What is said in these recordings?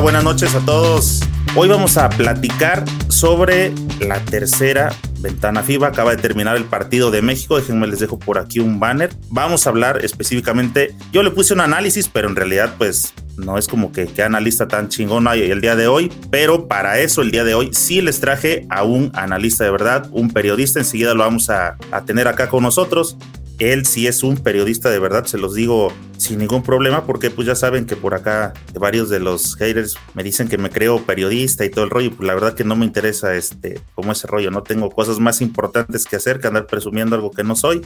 Buenas noches a todos. Hoy vamos a platicar sobre la tercera ventana FIBA. Acaba de terminar el partido de México. Déjenme les dejo por aquí un banner. Vamos a hablar específicamente. Yo le puse un análisis, pero en realidad, pues no es como que, que analista tan chingón hay el día de hoy. Pero para eso, el día de hoy, sí les traje a un analista de verdad, un periodista. Enseguida lo vamos a, a tener acá con nosotros él sí es un periodista de verdad, se los digo sin ningún problema, porque pues ya saben que por acá varios de los haters me dicen que me creo periodista y todo el rollo, pues la verdad que no me interesa este, como ese rollo, no tengo cosas más importantes que hacer que andar presumiendo algo que no soy.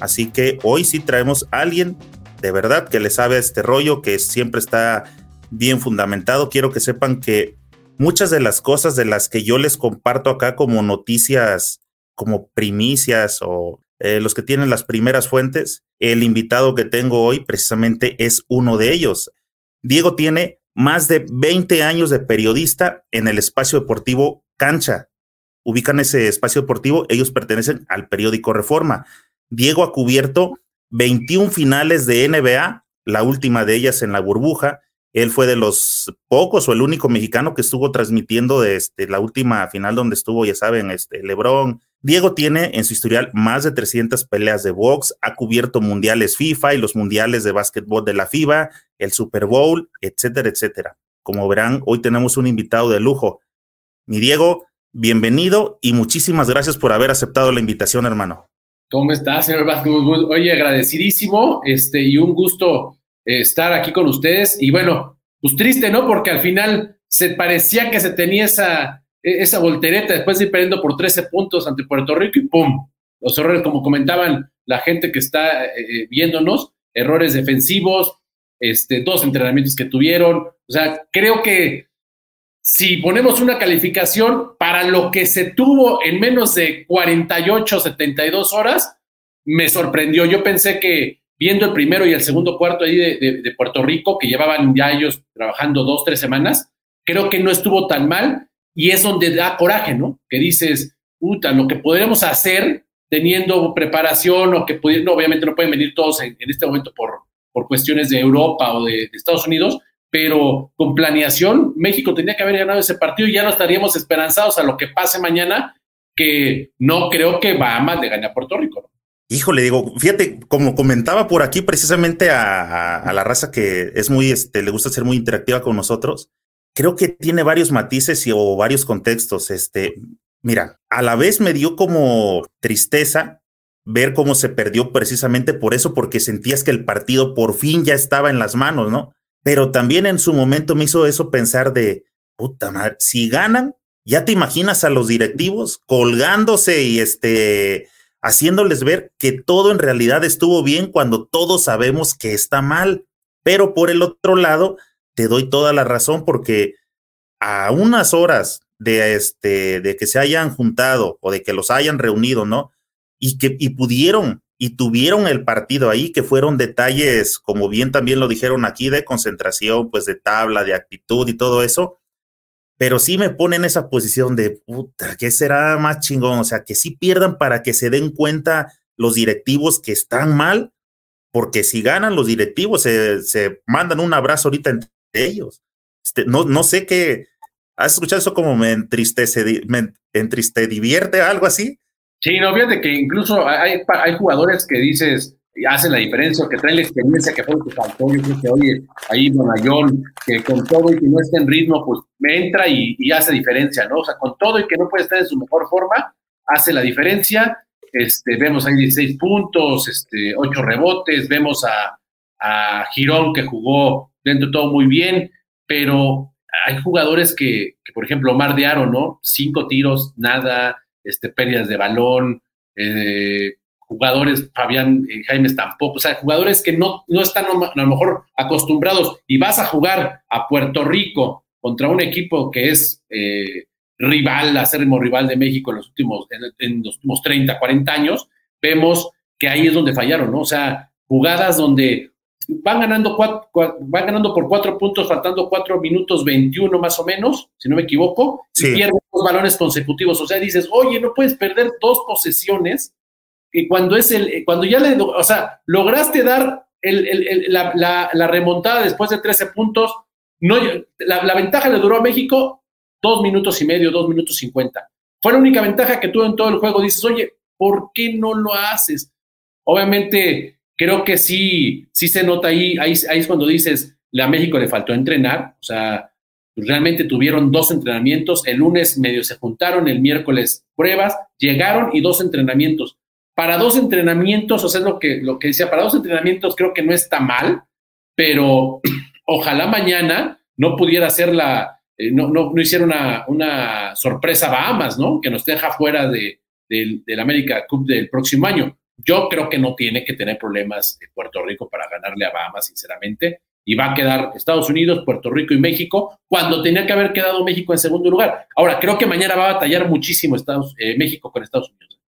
Así que hoy sí traemos a alguien de verdad que le sabe a este rollo, que siempre está bien fundamentado. Quiero que sepan que muchas de las cosas de las que yo les comparto acá como noticias, como primicias o eh, los que tienen las primeras fuentes. El invitado que tengo hoy precisamente es uno de ellos. Diego tiene más de 20 años de periodista en el espacio deportivo Cancha. Ubican ese espacio deportivo, ellos pertenecen al periódico Reforma. Diego ha cubierto 21 finales de NBA, la última de ellas en la burbuja. Él fue de los pocos o el único mexicano que estuvo transmitiendo este, la última final donde estuvo, ya saben, este, Lebron, Diego tiene en su historial más de 300 peleas de box, ha cubierto mundiales FIFA y los mundiales de básquetbol de la FIBA, el Super Bowl, etcétera, etcétera. Como verán, hoy tenemos un invitado de lujo. Mi Diego, bienvenido y muchísimas gracias por haber aceptado la invitación, hermano. ¿Cómo estás, señor Vázquez? Oye, agradecidísimo este, y un gusto eh, estar aquí con ustedes. Y bueno, pues triste, ¿no? Porque al final se parecía que se tenía esa esa voltereta después de ir perdiendo por 13 puntos ante Puerto Rico y ¡pum! Los errores, como comentaban la gente que está eh, eh, viéndonos, errores defensivos, este, dos entrenamientos que tuvieron. O sea, creo que si ponemos una calificación para lo que se tuvo en menos de 48, 72 horas, me sorprendió. Yo pensé que viendo el primero y el segundo cuarto ahí de, de Puerto Rico, que llevaban ya ellos trabajando dos, tres semanas, creo que no estuvo tan mal y es donde da coraje, ¿no? Que dices, puta, lo que podremos hacer teniendo preparación o que pudiendo, obviamente no pueden venir todos en, este momento por, por cuestiones de Europa o de, Estados Unidos, pero con planeación, México tenía que haber ganado ese partido y ya no estaríamos esperanzados a lo que pase mañana, que no creo que Bahamas le gane a Puerto Rico. ¿no? Híjole, digo, fíjate, como comentaba por aquí precisamente a, a, la raza que es muy, este, le gusta ser muy interactiva con nosotros, creo que tiene varios matices y, o varios contextos. Este, mira, a la vez me dio como tristeza ver cómo se perdió precisamente por eso, porque sentías que el partido por fin ya estaba en las manos, ¿no? Pero también en su momento me hizo eso pensar de, puta madre, si ganan, ya te imaginas a los directivos colgándose y este, haciéndoles ver que todo en realidad estuvo bien cuando todos sabemos que está mal. Pero por el otro lado, te doy toda la razón porque a unas horas de, este, de que se hayan juntado o de que los hayan reunido, ¿no? Y que y pudieron y tuvieron el partido ahí, que fueron detalles, como bien también lo dijeron aquí, de concentración, pues de tabla, de actitud y todo eso. Pero sí me pone en esa posición de, puta, ¿qué será más chingón? O sea, que sí pierdan para que se den cuenta los directivos que están mal, porque si ganan los directivos, se, se mandan un abrazo ahorita entre ellos. Este, no, no sé qué. ¿Has escuchado eso como me entristece, me entriste, divierte, algo así? Sí, no, fíjate que incluso hay, hay jugadores que dices, hacen la diferencia, que traen la experiencia que fue lo que que, oye, ahí Donayón, que con todo y que no esté en ritmo, pues me entra y, y, hace diferencia, ¿no? O sea, con todo y que no puede estar en su mejor forma, hace la diferencia. Este, vemos ahí 16 puntos, este, 8 rebotes, vemos a, a Girón que jugó dentro de todo muy bien, pero hay jugadores que, por ejemplo, Omar de Aro, ¿no? Cinco tiros, nada, este, pérdidas de balón, eh, jugadores, Fabián y Jaime tampoco, o sea, jugadores que no, no están a lo mejor acostumbrados y vas a jugar a Puerto Rico contra un equipo que es eh, rival, acérrimo rival de México en los últimos, en, los últimos 30, 40 años, vemos que ahí es donde fallaron, ¿no? O sea, jugadas donde van ganando, cuatro, van ganando por cuatro puntos, faltando cuatro minutos 21 más o menos, si no me equivoco, y pierden dos balones consecutivos. O sea, dices, oye, no puedes perder dos posesiones que cuando es el, cuando ya le, o sea, lograste dar el, el, la, la, la, remontada después de 13 puntos, no, la, ventaja le duró a México dos minutos y medio, dos minutos cincuenta. Fue la única ventaja que tuvo en todo el juego. Dices, oye, ¿por qué no lo haces? Obviamente, creo que sí, sí se nota ahí, ahí, ahí es cuando dices, a México le faltó entrenar, o sea, realmente tuvieron dos entrenamientos, el lunes medio se juntaron, el miércoles pruebas, llegaron y dos entrenamientos. Para dos entrenamientos, o sea, es lo que, lo que decía, para dos entrenamientos creo que no está mal, pero ojalá mañana no pudiera ser la, eh, no, no, no, hiciera una, una sorpresa Bahamas, ¿no? Que nos deja fuera de, del América Cup del próximo año. Yo creo que no tiene que tener problemas Puerto Rico para ganarle a Bahamas, sinceramente y va a quedar Estados Unidos, Puerto Rico y México, cuando tenía que haber quedado México en segundo lugar. Ahora, creo que mañana va a batallar muchísimo Estados, eh, México con Estados Unidos.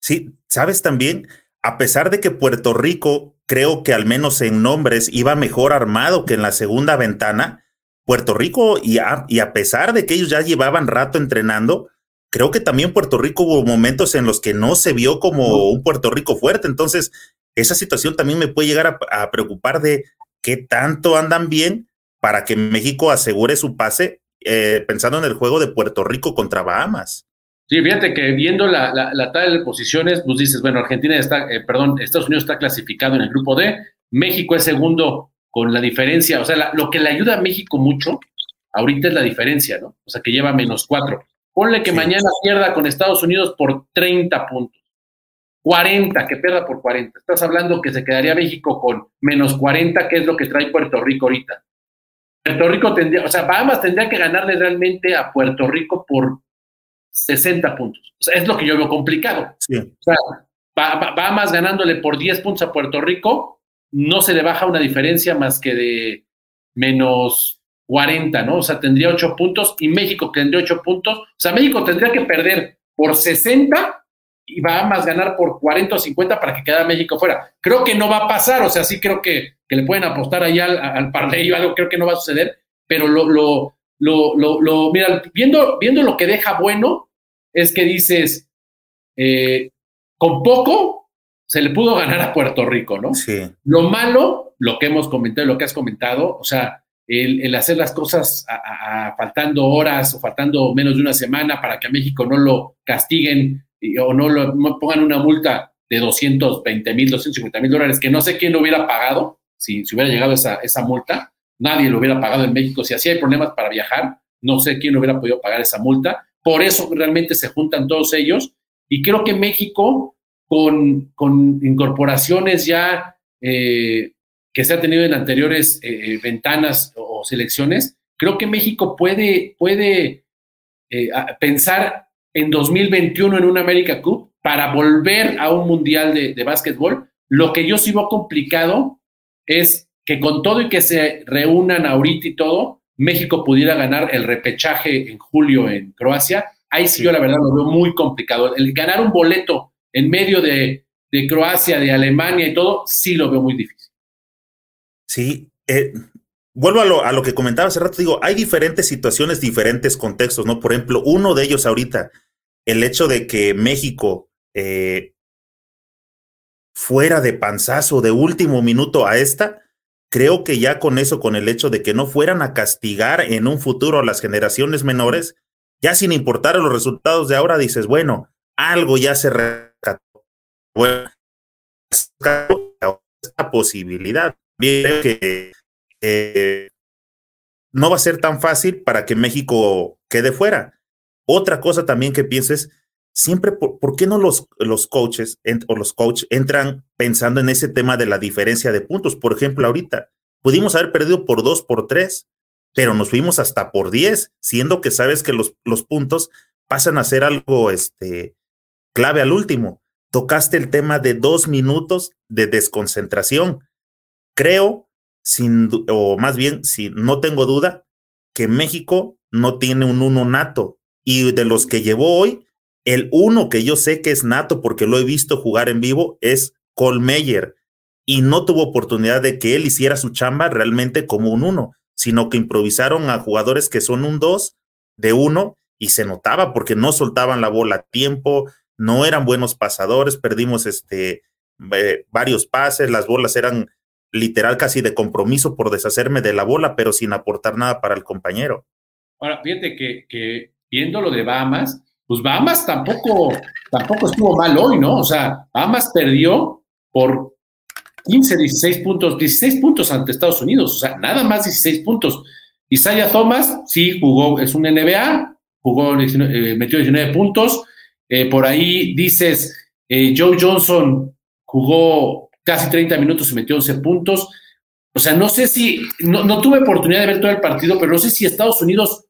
Sí, sabes también, a pesar de que Puerto Rico, creo que al menos en nombres, iba mejor armado que en la segunda ventana, Puerto Rico, y a, y a pesar de que ellos ya llevaban rato entrenando, creo que también Puerto Rico hubo momentos en los que no se vio como un Puerto Rico fuerte. Entonces, esa situación también me puede llegar a preocupar de qué tanto andan bien para que México asegure su pase eh, pensando en el juego de Puerto Rico contra Bahamas. Sí, fíjate que viendo la, la, tabla de posiciones, pues dices, bueno, Argentina está, eh, perdón, Estados Unidos está clasificado en el grupo D, México es segundo con la diferencia, o sea, lo que le ayuda a México mucho ahorita es la diferencia, ¿no? O sea, que lleva menos cuatro. Ponle que mañana pierda con Estados Unidos por 30 puntos. 40, que pierda por 40. Estás hablando que se quedaría México con menos 40, que es lo que trae Puerto Rico ahorita. Puerto Rico tendría, o sea, Bahamas tendría que ganarle realmente a Puerto Rico por 60 puntos. O sea, es lo que yo veo complicado. Sí. O sea, Bahamas ganándole por 10 puntos a Puerto Rico, no se le baja una diferencia más que de menos 40, ¿no? O sea, tendría 8 puntos y México tendría 8 puntos. O sea, México tendría que perder por 60 y va a más ganar por 40 o 50 para que quede México fuera. Creo que no va a pasar, o sea, sí creo que, que le pueden apostar ahí al, al o algo, creo que no va a suceder, pero lo, lo, lo, lo, mira, viendo, viendo lo que deja bueno, es que dices, eh, con poco se le pudo ganar a Puerto Rico, ¿no? Sí. Lo malo, lo que hemos comentado, lo que has comentado, o sea, el, hacer las cosas faltando horas o faltando menos de una semana para que a México no lo castiguen o no, lo, pongan una multa de 220 mil, 250 mil dólares, que no sé quién lo hubiera pagado si, si hubiera llegado esa, esa multa. Nadie lo hubiera pagado en México. Si así hay problemas para viajar, no sé quién hubiera podido pagar esa multa. Por eso realmente se juntan todos ellos. Y creo que México, con, con incorporaciones ya eh, que se ha tenido en anteriores eh, eh, ventanas o, selecciones, creo que México puede, puede pensar en 2021 en una América Cup para volver a un mundial de, de básquetbol. Lo que yo sí veo complicado es que con todo y que se reúnan ahorita y todo, México pudiera ganar el repechaje en julio en Croacia. Ahí sí, yo la verdad lo veo muy complicado. El ganar un boleto en medio de, de Croacia, de Alemania y todo, sí lo veo muy difícil. Sí, eh, vuelvo a lo, a lo que comentaba hace rato, digo, hay diferentes situaciones, diferentes contextos, ¿no? Por ejemplo, uno de ellos ahorita, el hecho de que México eh, fuera de panzazo de último minuto a esta, creo que ya con eso, con el hecho de que no fueran a castigar en un futuro a las generaciones menores, ya sin importar los resultados de ahora, dices, bueno, algo ya se rescató. Bueno, esta posibilidad. Bien, que eh, no va a ser tan fácil para que México quede fuera. Otra cosa también que pienses, siempre, ¿por, qué no los, los coaches o los coaches entran pensando en ese tema de la diferencia de puntos? Por ejemplo, ahorita pudimos haber perdido por dos, por tres, pero nos fuimos hasta por diez, siendo que sabes que los, los puntos pasan a ser algo este, clave al último. Tocaste el tema de dos minutos de desconcentración. Creo sin, o más bien, si no tengo duda, que México no tiene un uno nato. Y de los que llevó hoy, el uno que yo sé que es nato porque lo he visto jugar en vivo es Colmeyer. Y no tuvo oportunidad de que él hiciera su chamba realmente como un uno, sino que improvisaron a jugadores que son un dos de uno y se notaba porque no soltaban la bola a tiempo, no eran buenos pasadores, perdimos este, eh, varios pases, las bolas eran literal casi de compromiso por deshacerme de la bola, pero sin aportar nada para el compañero. Ahora, fíjate que, que viendo lo de Bahamas, pues Bahamas tampoco, tampoco estuvo mal hoy, ¿no? O sea, Bahamas perdió por 15, 16 puntos, 16 puntos ante Estados Unidos, o sea, nada más 16 puntos. Isaiah Thomas, sí, jugó, es un NBA, jugó, eh, metió 19 puntos. Eh, por ahí dices, eh, Joe Johnson jugó casi 30 minutos y metió 11 puntos. O sea, no sé si, no, no, tuve oportunidad de ver todo el partido, pero no sé si Estados Unidos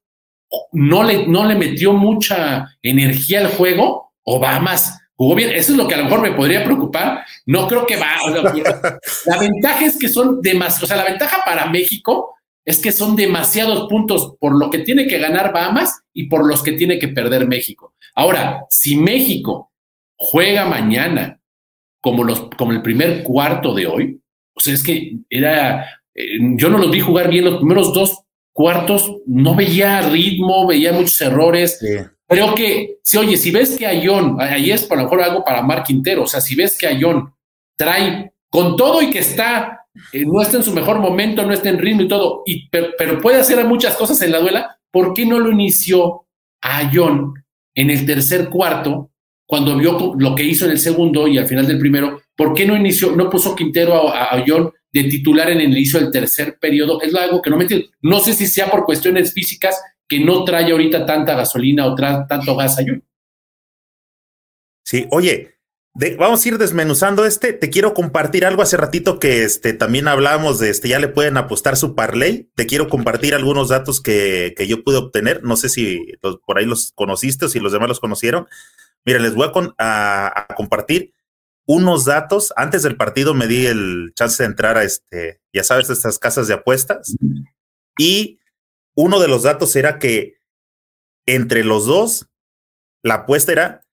no le, no le metió mucha energía al juego o va más. Jugó bien, eso es lo que a lo mejor me podría preocupar. No creo que va. la ventaja es que son demasiados, o sea, la ventaja para México es que son demasiados puntos por lo que tiene que ganar Bahamas y por los que tiene que perder México. Ahora, si México juega mañana como, los, como el primer cuarto de hoy, o sea, es que era, eh, yo no los vi jugar bien los primeros dos cuartos, no veía ritmo, veía muchos errores. Creo que, si oye, si ves que Ayón, ahí es por lo mejor algo para Mar Quintero, o sea, si ves que Ayón trae con todo y que está, eh, no está en su mejor momento, no está en ritmo y todo, y, pero, puede hacer muchas cosas en la duela, ¿por qué no lo inició a Ayón en el tercer cuarto, cuando vio lo que hizo en el segundo y al final del primero? ¿Por qué no inició, no puso Quintero a Ayón de titular en el inicio del tercer periodo? Es algo que no me entiendo. No sé si sea por cuestiones físicas que no trae ahorita tanta gasolina o tanto gas Ayón. Sí, oye, vamos a ir desmenuzando este. Te quiero compartir algo hace ratito que este, también hablábamos de este, ya le pueden apostar su parlay. Te quiero compartir algunos datos que, que yo pude obtener. No sé si por ahí los conociste o si los demás los conocieron. Mira, les voy a, compartir unos datos. Antes del partido me di el chance de entrar a este, ya sabes, estas casas de apuestas. Y uno de los datos era que entre los dos, la apuesta era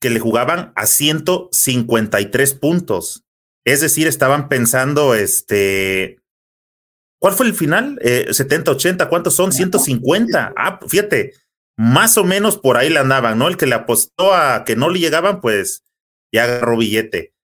que le jugaban a 153 puntos. Es decir, estaban pensando, este, ¿cuál fue el final? 70, eh, 80, ¿cuántos son? 150. Ah, fíjate, más o menos por ahí le andaban, ¿no? El que le apostó a que no le llegaban, pues ya agarró billete.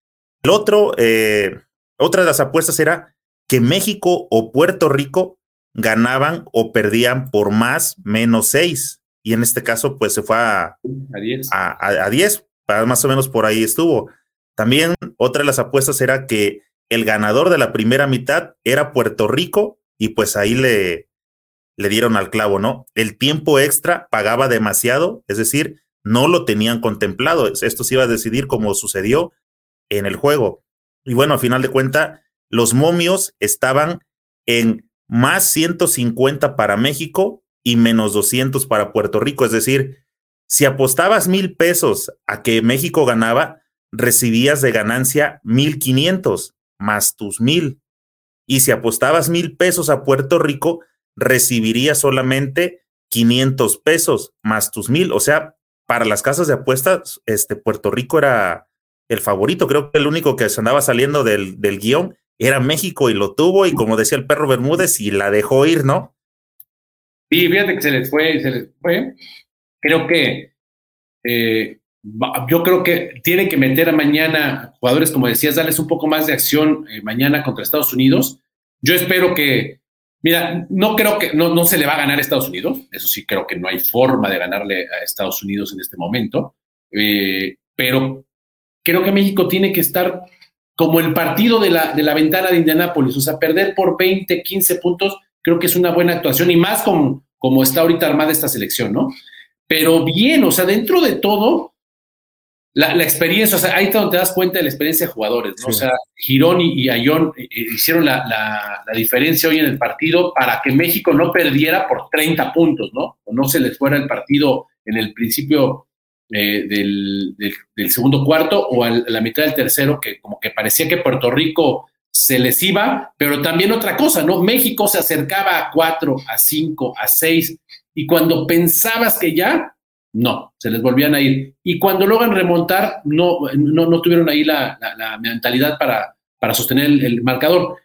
El otro, eh, otra de las apuestas era que México o Puerto Rico ganaban o perdían por más menos seis. Y en este caso, pues se fue a 10. A, a 10 más o menos por ahí estuvo. También otra de las apuestas era que el ganador de la primera mitad era Puerto Rico y pues ahí le, le dieron al clavo, ¿no? El tiempo extra pagaba demasiado, es decir, no lo tenían contemplado. Esto se iba a decidir como sucedió en el juego. Y bueno, a final de cuenta, los momios estaban en más 150 para México y menos 200 para Puerto Rico, es decir, si apostabas mil pesos a que México ganaba, recibías de ganancia mil quinientos más tus mil. Y si apostabas mil pesos a Puerto Rico, recibirías solamente 500 pesos más tus mil. O sea, para las casas de apuestas, este Puerto Rico era el favorito. Creo que el único que se andaba saliendo del, del guion era México y lo tuvo. Y como decía el perro Bermúdez, y la dejó ir, ¿no? Sí, fíjate que se les fue, se les fue creo que eh, yo creo que tiene que meter a mañana jugadores, como decías, darles un poco más de acción eh, mañana contra Estados Unidos. Yo espero que, mira, no creo que no, no se le va a ganar a Estados Unidos, eso sí creo que no hay forma de ganarle a Estados Unidos en este momento, eh, pero creo que México tiene que estar como el partido de la, de la ventana de Indianápolis, o sea, perder por 20, 15 puntos, creo que es una buena actuación y más como, como está ahorita armada esta selección, ¿no? pero bien, o sea, dentro de todo, la, experiencia, o sea, ahí donde te das cuenta de la experiencia de jugadores, ¿no? O sea, Girón y, Ayón eh, eh, hicieron la, diferencia hoy en el partido para que México no perdiera por 30 puntos, ¿no? O no se les fuera el partido en el principio eh, del, segundo cuarto o a la mitad del tercero, que como que parecía que Puerto Rico se les iba, pero también otra cosa, ¿no? México se acercaba a cuatro, a cinco, a seis, y cuando pensabas que ya, no, se les volvían a ir. Y cuando logran remontar, no, no, no tuvieron ahí la, mentalidad para, para sostener el, marcador.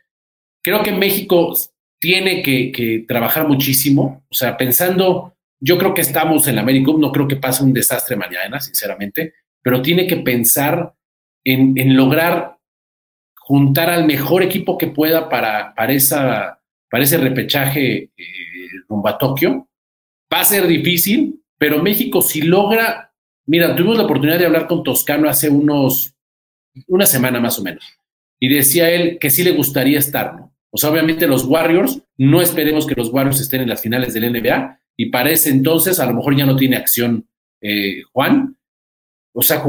Creo que México tiene que, que, trabajar muchísimo, o sea, pensando, yo creo que estamos en la América, no creo que pase un desastre mañana, sinceramente, pero tiene que pensar en, en lograr juntar al mejor equipo que pueda para, para, esa, para ese repechaje eh, rumbo a Tokio. Va a ser difícil, pero México si logra, mira, tuvimos la oportunidad de hablar con Toscano hace unos, una semana más o menos, y decía él que sí le gustaría estar, ¿no? O sea, obviamente los Warriors, no esperemos que los Warriors estén en las finales del NBA, y para ese entonces a lo mejor ya no tiene acción eh, Juan. O sea,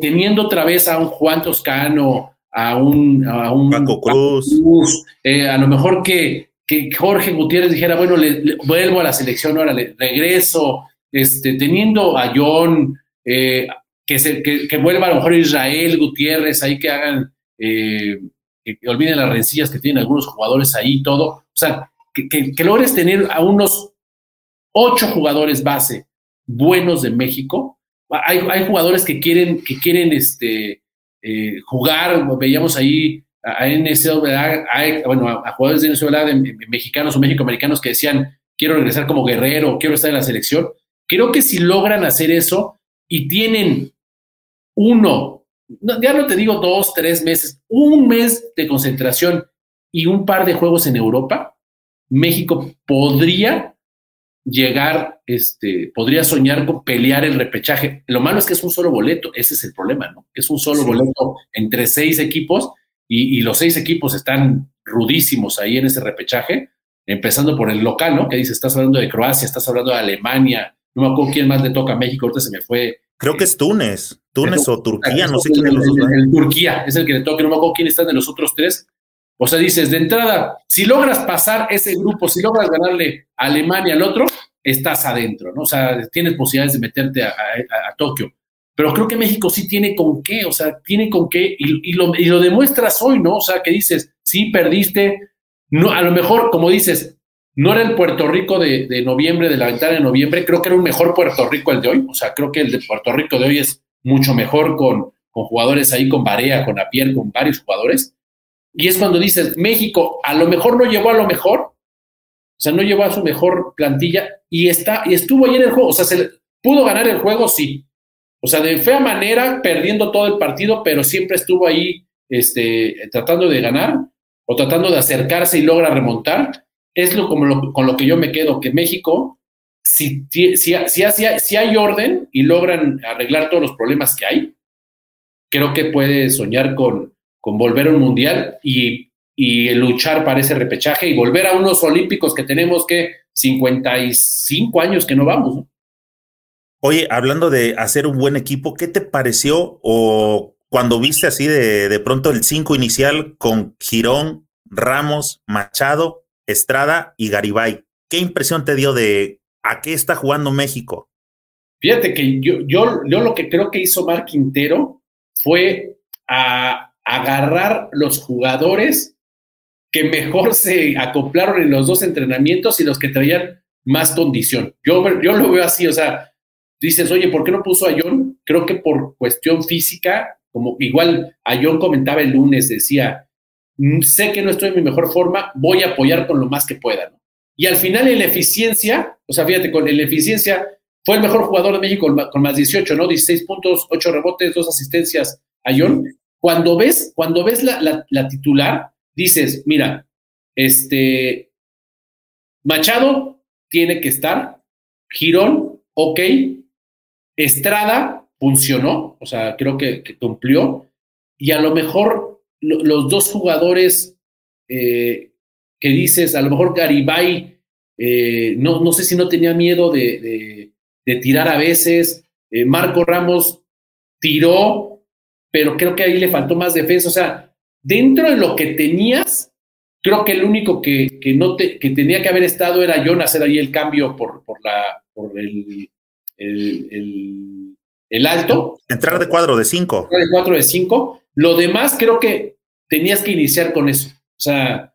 teniendo otra vez a un Juan Toscano, a un, a un Paco Cruz, eh, a lo mejor que, que Jorge Gutiérrez dijera, bueno, le, vuelvo a la selección, ahora le regreso, este, teniendo a John, eh, que, se, que, vuelva a lo mejor Israel Gutiérrez, ahí que hagan, que, olviden las rencillas que tienen algunos jugadores ahí, todo. O sea, que, logres tener a unos ocho jugadores base buenos de México. Hay, hay jugadores que quieren, que quieren este, eh, jugar, veíamos ahí a NCAA, bueno, a, jugadores de NCAA de, mexicanos o mexicoamericanos que decían, quiero regresar como guerrero, quiero estar en la selección. Creo que si logran hacer eso y tienen uno, ya no te digo dos, tres meses, un mes de concentración y un par de juegos en Europa, México podría llegar, este, podría soñar con pelear el repechaje. Lo malo es que es un solo boleto, ese es el problema, ¿no? Es un solo boleto entre seis equipos y, los seis equipos están rudísimos ahí en ese repechaje, empezando por el local, ¿no? Que dice, estás hablando de Croacia, estás hablando de Alemania, no me acuerdo quién más le toca a México, ahorita se me fue. Creo que es Túnez, Túnez o Turquía, no sé quién de los dos. Turquía es el que le toca, no me acuerdo quién están de los otros tres, o sea, dices, de entrada, si logras pasar ese grupo, si logras ganarle a Alemania al otro, estás adentro, ¿no? O sea, tienes posibilidades de meterte a, Tokio. Pero creo que México sí tiene con qué, o sea, tiene con qué, y, lo, demuestras hoy, ¿no? O sea, que dices, sí, perdiste, no, a lo mejor, como dices, no era el Puerto Rico de, noviembre, de la ventana de noviembre, creo que era un mejor Puerto Rico el de hoy, o sea, creo que el de Puerto Rico de hoy es mucho mejor con, con jugadores ahí, con Barea, con Apier, con varios jugadores, y es cuando dices, México a lo mejor no llegó a lo mejor, o sea, no llevó a su mejor plantilla y, está, y estuvo ahí en el juego. O sea, se pudo ganar el juego, sí. O sea, de fea manera, perdiendo todo el partido, pero siempre estuvo ahí este, tratando de ganar o tratando de acercarse y logra remontar. Es lo, como con lo que yo me quedo, que México, si, si, si, si hay orden y logran arreglar todos los problemas que hay, creo que puede soñar con, con volver a un mundial y, luchar para ese repechaje y volver a unos olímpicos que tenemos que 55 años que no vamos. Oye, hablando de hacer un buen equipo, ¿qué te pareció o cuando viste así de, de pronto el 5 inicial con Girón, Ramos, Machado, Estrada y Garibay? ¿Qué impresión te dio de a qué está jugando México? Fíjate que yo, yo, yo lo que creo que hizo Mar Quintero fue a, agarrar los jugadores que mejor se acoplaron en los dos entrenamientos y los que traían más condición. Yo, yo lo veo así, o sea, dices, oye, ¿por qué no puso a John? Creo que por cuestión física, como igual a John comentaba el lunes, decía, sé que no estoy en mi mejor forma, voy a apoyar con lo más que pueda. Y al final en la eficiencia, o sea, fíjate, con la eficiencia fue el mejor jugador de México con más 18, ¿no? 16 puntos, 8 rebotes, 2 asistencias a John. Cuando ves, cuando ves la, titular, dices, mira, este, Machado tiene que estar, Girón, ok, Estrada funcionó, o sea, creo que, cumplió, y a lo mejor los dos jugadores eh, que dices, a lo mejor Garibay, eh, no, no sé si no tenía miedo de, tirar a veces, eh, Marco Ramos tiró, pero creo que ahí le faltó más defensa. O sea, dentro de lo que tenías, creo que el único que, que no te, que tenía que haber estado era John hacer ahí el cambio por, por, la, por el, el, el, alto. Entrar de cuadro de cinco. De cuatro de cinco. Lo demás creo que tenías que iniciar con eso. O sea,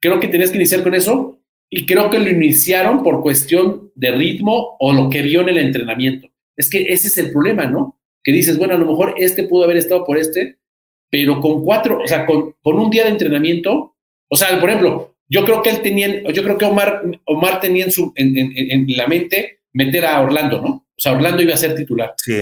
creo que tenías que iniciar con eso y creo que lo iniciaron por cuestión de ritmo o lo que vio en el entrenamiento. Es que ese es el problema, ¿no? que dices, bueno, a lo mejor este pudo haber estado por este, pero con cuatro, o sea, con, con un día de entrenamiento, o sea, por ejemplo, yo creo que él tenía, yo creo que Omar, Omar tenía en, su, en, en, la mente meter a Orlando, ¿no? O sea, Orlando iba a ser titular. Sí.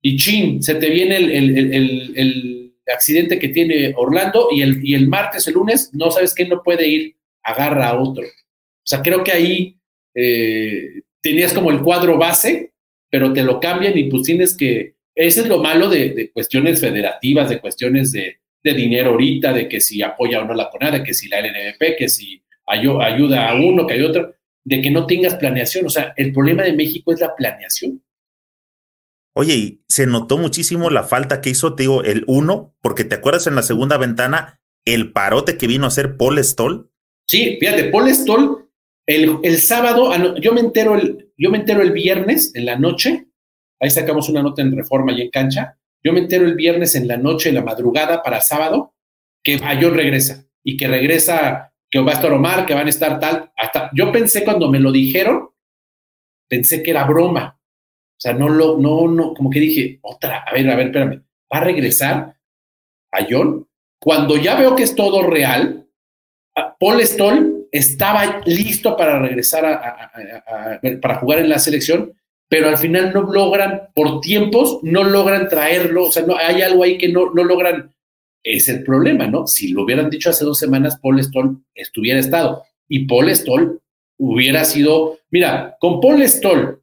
Y chin, se te viene el, el, el, accidente que tiene Orlando y el, y el martes, el lunes, no sabes quién no puede ir, agarra a otro. O sea, creo que ahí eh, tenías como el cuadro base, pero te lo cambian y pues tienes que, ese es lo malo de, cuestiones federativas, de cuestiones de, dinero ahorita, de que si apoya o no la CONADE, que si la LNVP, que si ayuda a uno, que hay otro, de que no tengas planeación. O sea, el problema de México es la planeación. Oye, y se notó muchísimo la falta que hizo, te digo, el uno, porque te acuerdas en la segunda ventana el parote que vino a hacer Paul Stoll. Sí, fíjate, Paul Stoll, el, el sábado, ah, yo me entero el, yo me entero el viernes en la noche, ahí sacamos una nota en reforma y en cancha, yo me entero el viernes en la noche, en la madrugada para sábado, que Ayón regresa y que regresa, que va a estar Omar, que van a estar tal, hasta, yo pensé cuando me lo dijeron, pensé que era broma, o sea, no lo, no, no, como que dije, otra, a ver, a ver, espérame, ¿va a regresar Ayón? Cuando ya veo que es todo real, Paul Stoll estaba listo para regresar a, para jugar en la selección, pero al final no logran, por tiempos, no logran traerlo, o sea, no, hay algo ahí que no, no logran, es el problema, ¿no? Si lo hubieran dicho hace dos semanas, Paul Stoll estuviera estado, y Paul Stoll hubiera sido, mira, con Paul Stoll,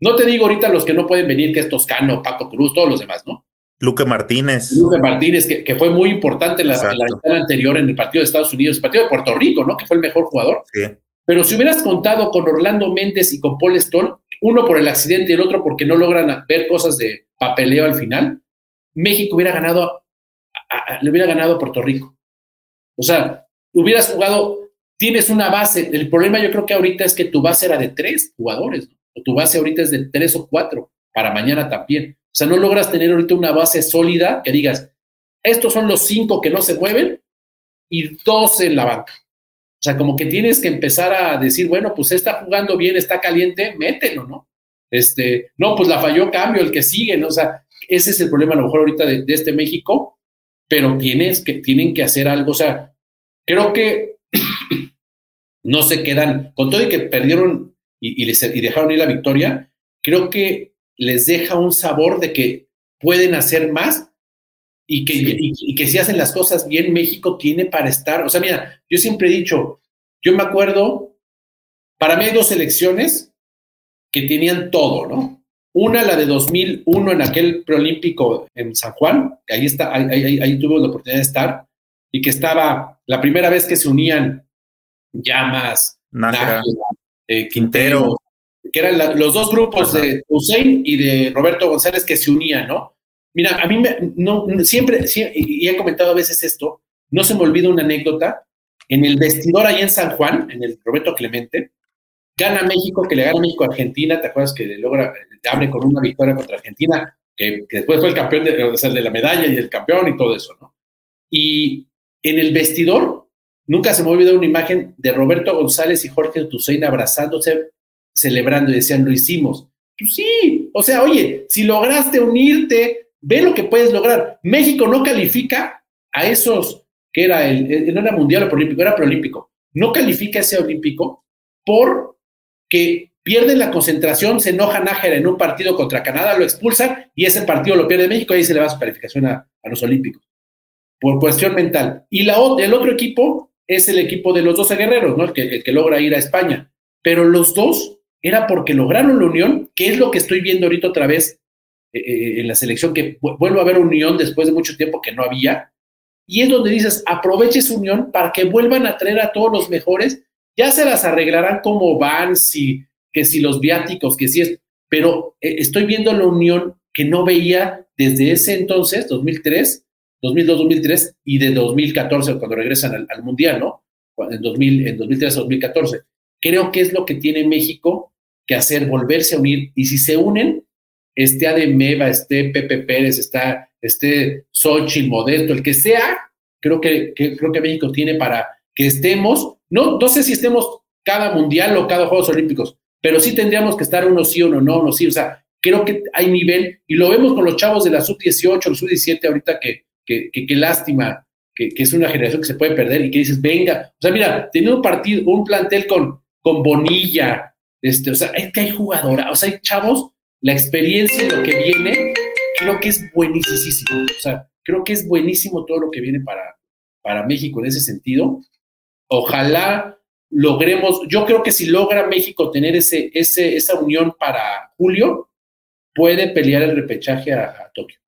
no te digo ahorita los que no pueden venir, que es Toscano, Paco Cruz, todos los demás, ¿no? Luque Martínez. Luque Martínez, que, fue muy importante en la, la anterior en el partido de Estados Unidos, el partido de Puerto Rico, ¿no? Que fue el mejor jugador. Sí. Pero si hubieras contado con Orlando Méndez y con Paul Stoll, uno por el accidente y el otro porque no logran ver cosas de papeleo al final, México hubiera ganado, le hubiera ganado a Puerto Rico. O sea, hubieras jugado, tienes una base. El problema yo creo que ahorita es que tu base era de tres jugadores, tu base ahorita es de tres o cuatro, para mañana también. O sea, no logras tener ahorita una base sólida que digas, estos son los cinco que no se mueven y dos en la banca. O sea, como que tienes que empezar a decir, bueno, pues está jugando bien, está caliente, mételo, ¿no? Este, no, pues la falló cambio, el que sigue, ¿no? O sea, ese es el problema a lo mejor ahorita de, este México, pero tienes que, tienen que hacer algo. O sea, creo que no se quedan, con todo y que perdieron y, y, les, y dejaron ir la victoria, creo que les deja un sabor de que pueden hacer más y que, y, que si hacen las cosas bien, México tiene para estar. O sea, mira, yo siempre he dicho, yo me acuerdo, para mí hay dos elecciones que tenían todo, ¿no? Una, la de 2001 en aquel preolímpico en San Juan, que ahí, está, ahí, ahí, tuve la oportunidad de estar, y que estaba la primera vez que se unían Llamas, Nájera, eh, Quintero, que eran los dos grupos de Hussein y de Roberto González que se unían, ¿no? Mira, a mí me, no, siempre, y he comentado a veces esto, no se me olvida una anécdota. En el vestidor ahí en San Juan, en el Roberto Clemente, gana México, que le gana México a Argentina, ¿te acuerdas que logra, abre con una victoria contra Argentina, que, después fue el campeón de, de la medalla y el campeón y todo eso, ¿no? Y en el vestidor, nunca se me olvida una imagen de Roberto González y Jorge Tusein abrazándose celebrando y decían, lo hicimos. Pues sí, o sea, oye, si lograste unirte, ve lo que puedes lograr. México no califica a esos, que era el, no era mundial o olímpico, era preolímpico, no califica a ese olímpico porque pierden la concentración, se enoja Nájera en un partido contra Canadá, lo expulsan y ese partido lo pierde México y ahí se le va su calificación a, los olímpicos, por cuestión mental. Y la, el otro equipo es el equipo de los 12 guerreros, ¿no? El que, el que logra ir a España. Pero los dos era porque lograron la unión, que es lo que estoy viendo ahorita otra vez eh, eh, en la selección, que vuelvo a ver unión después de mucho tiempo que no había, y es donde dices, aproveche su unión para que vuelvan a traer a todos los mejores, ya se las arreglarán como van, si, que si los viáticos, que si es, pero eh, estoy viendo la unión que no veía desde ese entonces, 2003, 2002-2003 y de 2014 cuando regresan al, al Mundial, ¿no? En, 2000, en 2013-2014 creo que es lo que tiene México que hacer, volverse a unir. Y si se unen, este Ademeva, este Pepe Pérez, está este Xochitl, Modesto, el que sea, creo que, creo que México tiene para que estemos, no, no sé si estemos cada mundial o cada Juegos Olímpicos, pero sí tendríamos que estar uno sí, uno no, uno sí. O sea, creo que hay nivel y lo vemos con los chavos de la sub-18, los sub-17 ahorita que, que, que, lástima, que, que, es una generación que se puede perder y que dices, venga, o sea, mira, teniendo un partido, un plantel con con Bonilla, este, o sea, es que hay jugadora, o sea, hay chavos, la experiencia, lo que viene, creo que es buenísimo. O sea, creo que es buenísimo todo lo que viene para, para México en ese sentido. Ojalá logremos, yo creo que si logra México tener ese, ese, esa unión para julio, puede pelear el repechaje a, Tokio.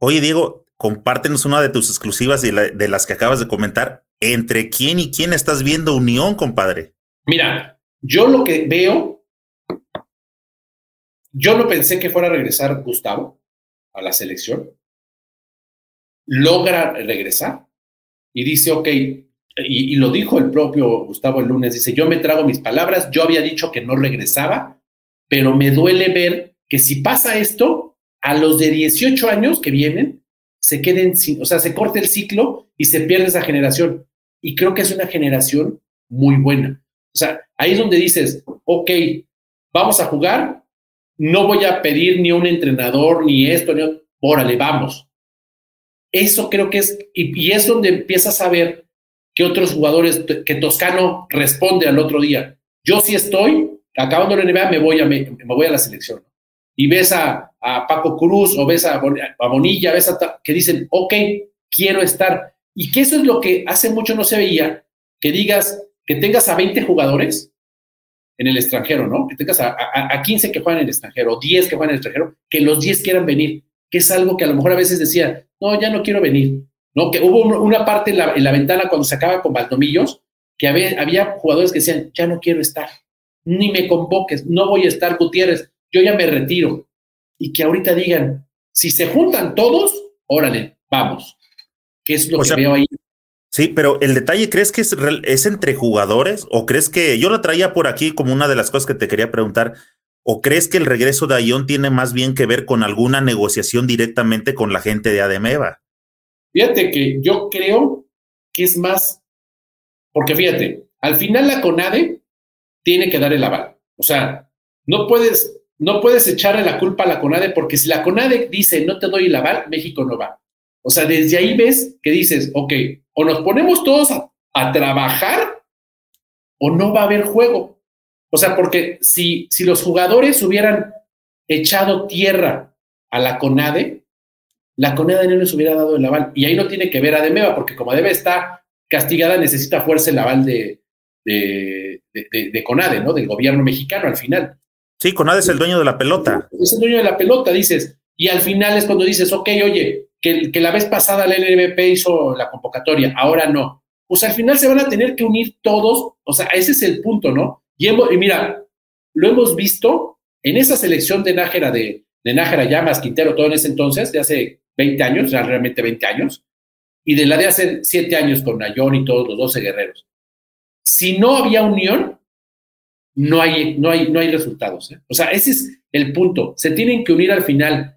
Oye, Diego, compártenos una de tus exclusivas de, de, las que acabas de comentar. ¿Entre quién y quién estás viendo unión, compadre? Mira, yo lo que veo, yo no pensé que fuera a regresar Gustavo a la selección. Logra regresar y dice, ok, y, lo dijo el propio Gustavo el lunes, dice, yo me trago mis palabras, yo había dicho que no regresaba, pero me duele ver que si pasa esto, a los de 18 años que vienen, se queden sin, o sea, se corte el ciclo y se pierde esa generación. Y creo que es una generación muy buena. O sea, ahí es donde dices, ok, vamos a jugar, no voy a pedir ni un entrenador, ni esto, ni órale, vamos. Eso creo que es, y, y es donde empiezas a ver que otros jugadores, que Toscano responde al otro día. Yo sí estoy, acabando la NBA, me voy a, me, voy a la selección. Y ves a, a, Paco Cruz o ves a, a Bonilla, ves a, que dicen, ok, quiero estar. Y que eso es lo que hace mucho no se veía, que digas, que tengas a 20 jugadores en el extranjero, ¿no? Que tengas a, a, 15 que juegan en el extranjero, 10 que juegan en el extranjero, que los 10 quieran venir, que es algo que a lo mejor a veces decía, no, ya no quiero venir. ¿no? Que hubo una parte en la, ventana cuando se acaba con Valdomillos, que había, había, jugadores que decían, ya no quiero estar, ni me convoques, no voy a estar Gutiérrez, yo ya me retiro. Y que ahorita digan, si se juntan todos, órale, vamos. ¿Qué es lo que veo ahí? Sí, pero el detalle, ¿crees que es, es entre jugadores? ¿O crees que, yo lo traía por aquí como una de las cosas que te quería preguntar, ¿O crees que el regreso de Ayón tiene más bien que ver con alguna negociación directamente con la gente de Ademeva? Fíjate que yo creo que es más, porque fíjate, al final la CONADE tiene que dar el aval. O sea, no puedes, no puedes echarle la culpa a la CONADE porque si la CONADE dice no te doy el aval, México no va. O sea, desde ahí ves que dices, ok, o nos ponemos todos a, a trabajar o no va a haber juego. O sea, porque si, si los jugadores hubieran echado tierra a la CONADE, la CONADE no les hubiera dado el aval. Y ahí no tiene que ver a Demeva, porque como debe está castigada, necesita fuerza el aval de, de, de, CONADE, ¿no? Del gobierno mexicano al final. Sí, CONADE es el dueño de la pelota. Es el dueño de la pelota, dices. Y al final es cuando dices, ok, oye, que, la vez pasada la LNBP hizo la convocatoria, ahora no. Pues al final se van a tener que unir todos, o sea, ese es el punto, ¿no? Y, mira, lo hemos visto en esa selección de Nájera, de, de Nájera Llamas, Quintero, todo en ese entonces, de hace 20 años, realmente 20 años, y de la de hace 7 años con Nayón y todos los 12 guerreros. Si no había unión, no hay, no hay, no hay resultados. ¿eh? O sea, ese es el punto. Se tienen que unir al final.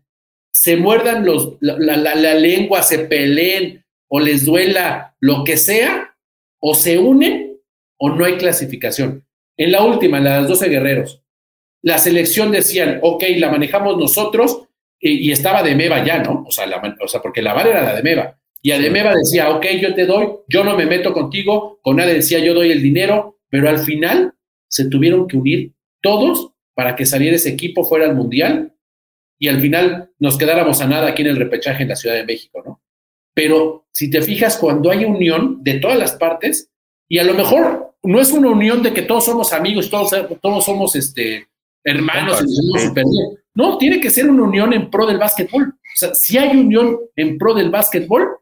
Se muerdan los, la, la, la lengua, se peleen o les duela lo que sea, o se unen o no hay clasificación. En la última, en las 12 guerreros, la selección decían, ok, la manejamos nosotros, y, estaba de Meva ya, ¿no? O sea, o sea, porque la vara era la de Meva. Y a de Meva decía, ok, yo te doy, yo no me meto contigo, con nadie decía, yo doy el dinero, pero al final se tuvieron que unir todos para que saliera ese equipo fuera al Mundial y al final nos quedáramos a nada aquí en el repechaje en la Ciudad de México, ¿no? Pero si te fijas, cuando hay unión de todas las partes, y a lo mejor no es una unión de que todos somos amigos, todos, todos somos este, hermanos y somos bien. No, tiene que ser una unión en pro del básquetbol. O sea, si hay unión en pro del básquetbol,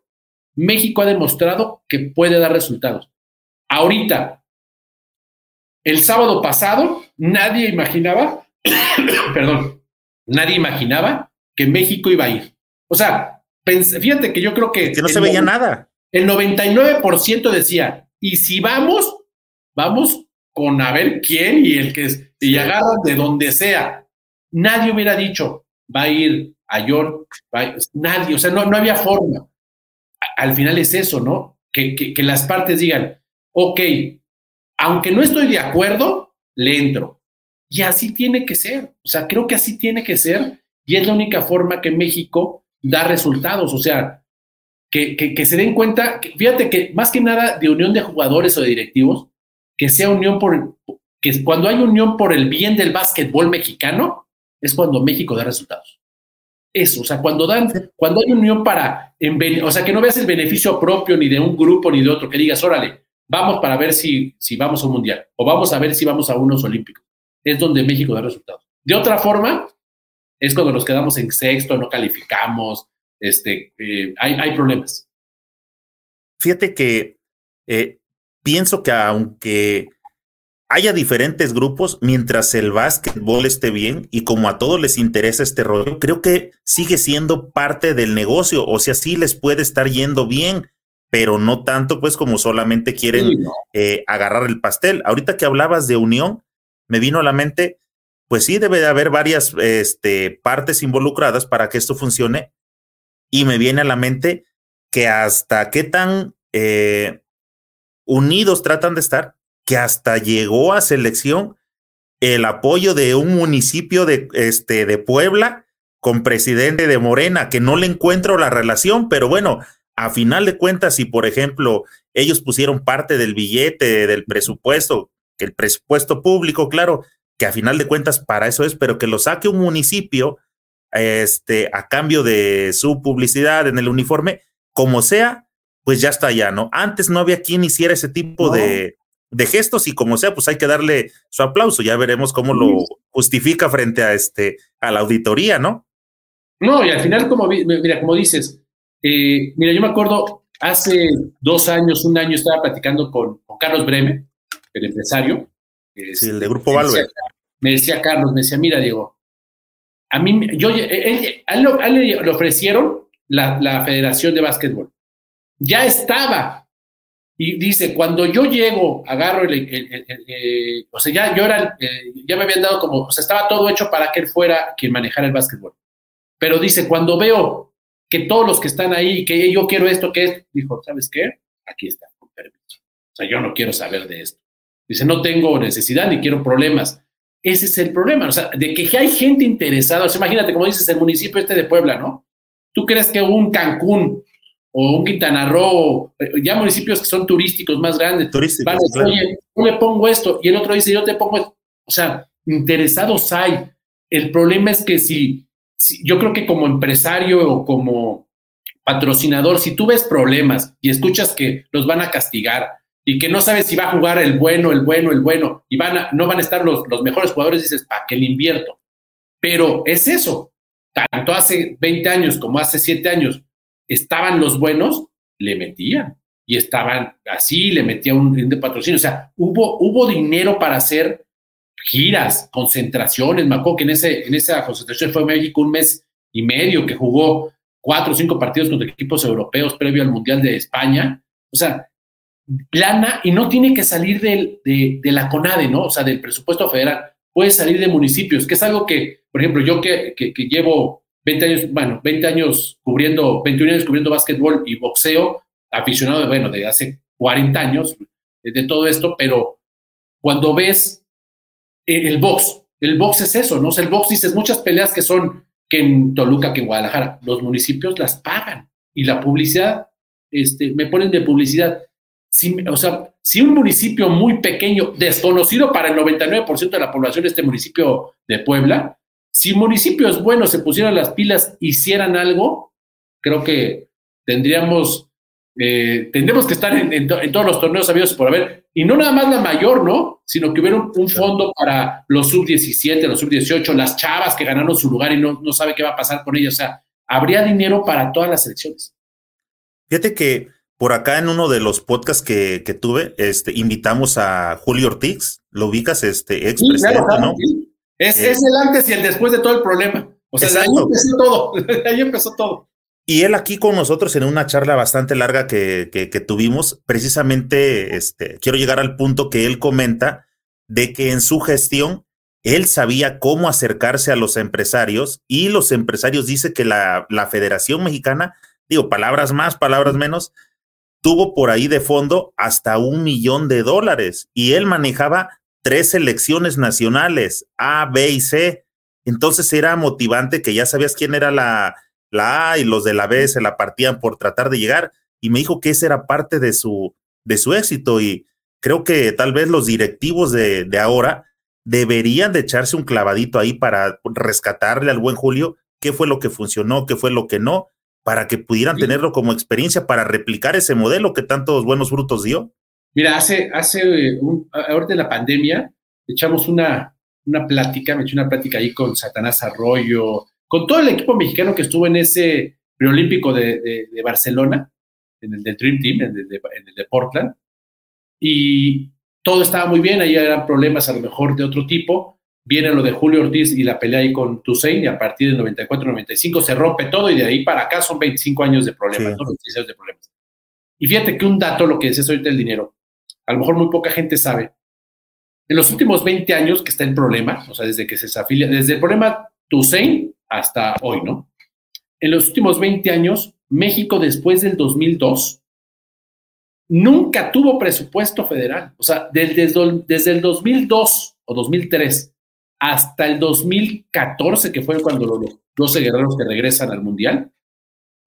México ha demostrado que puede dar resultados. Ahorita, el sábado pasado, nadie imaginaba, perdón, nadie imaginaba que México iba a ir. O sea, fíjate que yo creo que... Que no se veía nada. El 99% decía, y si vamos, vamos con a ver quién y el que es, y agarran de donde sea. Nadie hubiera dicho, va a ir a York, nadie, o sea, no, no había forma. Al final es eso, ¿no? Que, que, las partes digan, ok, aunque no estoy de acuerdo, le entro. Y así tiene que ser, o sea, creo que así tiene que ser y es la única forma que México da resultados, o sea, que, que, se den cuenta, fíjate que más que nada de unión de jugadores o de directivos, que sea unión por, que cuando hay unión por el bien del básquetbol mexicano, es cuando México da resultados. eso, o sea, cuando dan, cuando hay unión para, o sea, que no veas el beneficio propio ni de un grupo ni de otro, que digas, órale, vamos para ver si, si vamos a un mundial o vamos a ver si vamos a unos olímpicos. Es donde México da resultados. De otra forma, es cuando nos quedamos en sexto, no calificamos, este, eh, hay, hay, problemas. Fíjate que eh, pienso que aunque haya diferentes grupos mientras el básquetbol esté bien y como a todos les interesa este rollo, creo que sigue siendo parte del negocio, o sea, sí les puede estar yendo bien, pero no tanto pues como solamente quieren eh, agarrar el pastel. Ahorita que hablabas de unión, me vino a la mente, pues sí debe de haber varias este, partes involucradas para que esto funcione y me viene a la mente que hasta qué tan eh, unidos tratan de estar que hasta llegó a selección el apoyo de un municipio de, este, de Puebla con presidente de Morena, que no le encuentro la relación, pero bueno, a final de cuentas, si por ejemplo ellos pusieron parte del billete, del presupuesto, que el presupuesto público, claro, que a final de cuentas para eso es, pero que lo saque un municipio este, a cambio de su publicidad en el uniforme, como sea, pues ya está allá, ¿no? Antes no había quien hiciera ese tipo de, de gestos y como sea, pues hay que darle su aplauso. Ya veremos cómo lo justifica frente a este a la auditoría, ¿no? No, y al final, como mira, como dices, eh, mira, yo me acuerdo hace dos años, un año estaba platicando con, Carlos Breme, el empresario. Sí, el de Grupo Valve. Me decía Carlos, me decía, mira, Diego, a mí, yo, él, a él, le ofrecieron la, la Federación de Básquetbol. Ya estaba y dice, cuando yo llego, agarro el, eh, o sea, ya yo era, eh, ya me habían dado como, o sea, estaba todo hecho para que él fuera quien manejara el básquetbol. Pero dice, cuando veo que todos los que están ahí, que yo quiero esto, que es, dijo, ¿sabes qué? Aquí está, con permiso. O sea, yo no quiero saber de esto. Dice, no tengo necesidad ni quiero problemas. Ese es el problema, o sea, de que hay gente interesada. O sea, imagínate, como dices, el municipio este de Puebla, ¿no? ¿Tú crees que un Cancún o un Quintana Roo, ya municipios que son turísticos más grandes, turísticos, oye, yo le pongo esto, y el otro dice, yo te pongo esto. O sea, interesados hay. El problema es que si, yo creo que como empresario o como patrocinador, si tú ves problemas y escuchas que los van a castigar y que no sabes si va a jugar el bueno, el bueno, el bueno, y van no van a estar los, los mejores jugadores, dices, ¿para qué le invierto? Pero es eso. Tanto hace 20 años como hace 7 años, estaban los buenos, le metían. Y estaban así, le metían un de patrocinio. O sea, hubo, hubo dinero para hacer giras, concentraciones. Me que en, ese, en esa concentración fue México un mes y medio que jugó cuatro o cinco partidos contra equipos europeos previo al Mundial de España. O sea, plana y no tiene que salir de, de, la CONADE, ¿no? O sea, del presupuesto federal. Puede salir de municipios, que es algo que, por ejemplo, yo que, que, que llevo 20 años, bueno, 20 años cubriendo, 21 años cubriendo básquetbol y boxeo, aficionado, bueno, de hace 40 años de todo esto, pero cuando ves el box, el box es eso, ¿no? O sea, el box dices muchas peleas que son que en Toluca, que en Guadalajara, los municipios las pagan y la publicidad, este, me ponen de publicidad. Si, o sea, si un municipio muy pequeño, desconocido para el 99% de la población este municipio de Puebla, si municipios buenos se pusieran las pilas, hicieran algo, creo que tendríamos, eh, tendríamos que estar en, todos los torneos abiertos por haber, y no nada más la mayor, ¿no? Sino que hubiera un, fondo para los sub-17, los sub-18, las chavas que ganaron su lugar y no, no sabe qué va a pasar con ellas. O sea, habría dinero para todas las elecciones. Fíjate que por acá en uno de los podcasts que, que tuve, este, invitamos a Julio Ortiz, lo ubicas, este ex presidente, ¿no? Es, es, el antes y el después de todo el problema. O sea, ahí empezó todo. ahí empezó todo. Y él aquí con nosotros en una charla bastante larga que, que, tuvimos, precisamente este, quiero llegar al punto que él comenta de que en su gestión él sabía cómo acercarse a los empresarios y los empresarios dice que la, la Federación Mexicana, digo, palabras más, palabras menos, tuvo por ahí de fondo hasta un millón de dólares y él manejaba tres selecciones nacionales, A, B y C. Entonces era motivante que ya sabías quién era la, la A y los de la B se la partían por tratar de llegar. Y me dijo que esa era parte de su, de su éxito. Y creo que tal vez los directivos de, de ahora deberían de echarse un clavadito ahí para rescatarle al buen Julio qué fue lo que funcionó, qué fue lo que no, para que pudieran tenerlo como experiencia para replicar ese modelo que tantos buenos frutos dio. Mira, hace, hace un, ahorita en la pandemia, echamos una, una plática, me eché una plática ahí con Satanás Arroyo, con todo el equipo mexicano que estuvo en ese preolímpico de, de, Barcelona, en el del Dream Team, en el de, en el de Portland, y todo estaba muy bien, ahí eran problemas a lo mejor de otro tipo, viene lo de Julio Ortiz y la pelea ahí con Toussaint y a partir del 94-95 se rompe todo y de ahí para acá son 25 años de problemas, años de problemas. Y fíjate que un dato, lo que decías ahorita el dinero, a lo mejor muy poca gente sabe. En los últimos 20 años que está el problema, o sea, desde que se afilia, desde el problema Toussaint hasta hoy, ¿no? En los últimos 20 años, México después del 2002 nunca tuvo presupuesto federal. O sea, desde, desde el 2002 o 2003 hasta el 2014, que fue cuando los 12 guerreros que regresan al Mundial.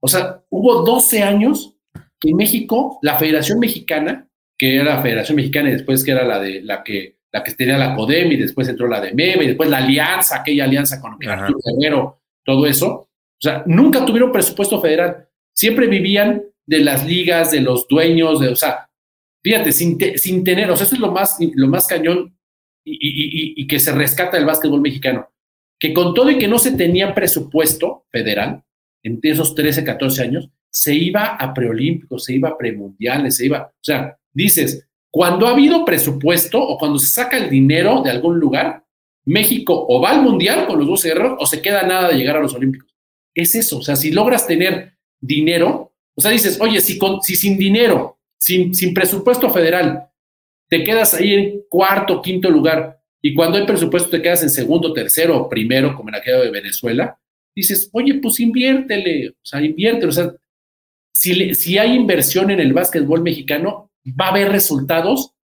O sea, hubo 12 años que México, la Federación Mexicana, que era la Federación Mexicana y después que era la de la que la que tenía la CODEM y después entró la de y después la alianza, aquella alianza con Arturo Guerrero, todo eso. O sea, nunca tuvieron presupuesto federal. Siempre vivían de las ligas, de los dueños, de, o sea, fíjate, sin, sin tener, o sea, eso es lo más, lo más cañón y, que se rescata el básquetbol mexicano, que con todo y que no se tenía presupuesto federal en esos 13, 14 años, se iba a preolímpicos, se iba a premundiales, se iba, o sea, dices, cuando ha habido presupuesto o cuando se saca el dinero de algún lugar, México o va al mundial con los dos guerreros o se queda nada de llegar a los olímpicos. Es eso, o sea, si logras tener dinero, o sea, dices, oye, si, con, si sin dinero, sin, sin presupuesto federal, te quedas ahí en cuarto, quinto lugar, y cuando hay presupuesto te quedas en segundo, tercero o primero, como en aquello de Venezuela, dices, oye, pues inviértele, o sea, inviértele, o sea, si, si hay inversión en el básquetbol mexicano, va a haber resultados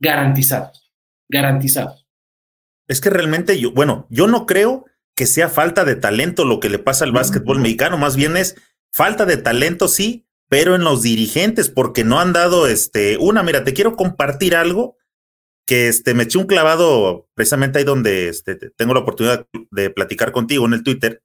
garantizados, garantizados. Es que realmente yo, bueno, yo no creo que sea falta de talento lo que le pasa al básquetbol mexicano, más bien es falta de talento, sí, pero en los dirigentes, porque no han dado este, una, mira, te quiero compartir algo que este, me eché un clavado precisamente ahí donde este, tengo la oportunidad de platicar contigo en el Twitter.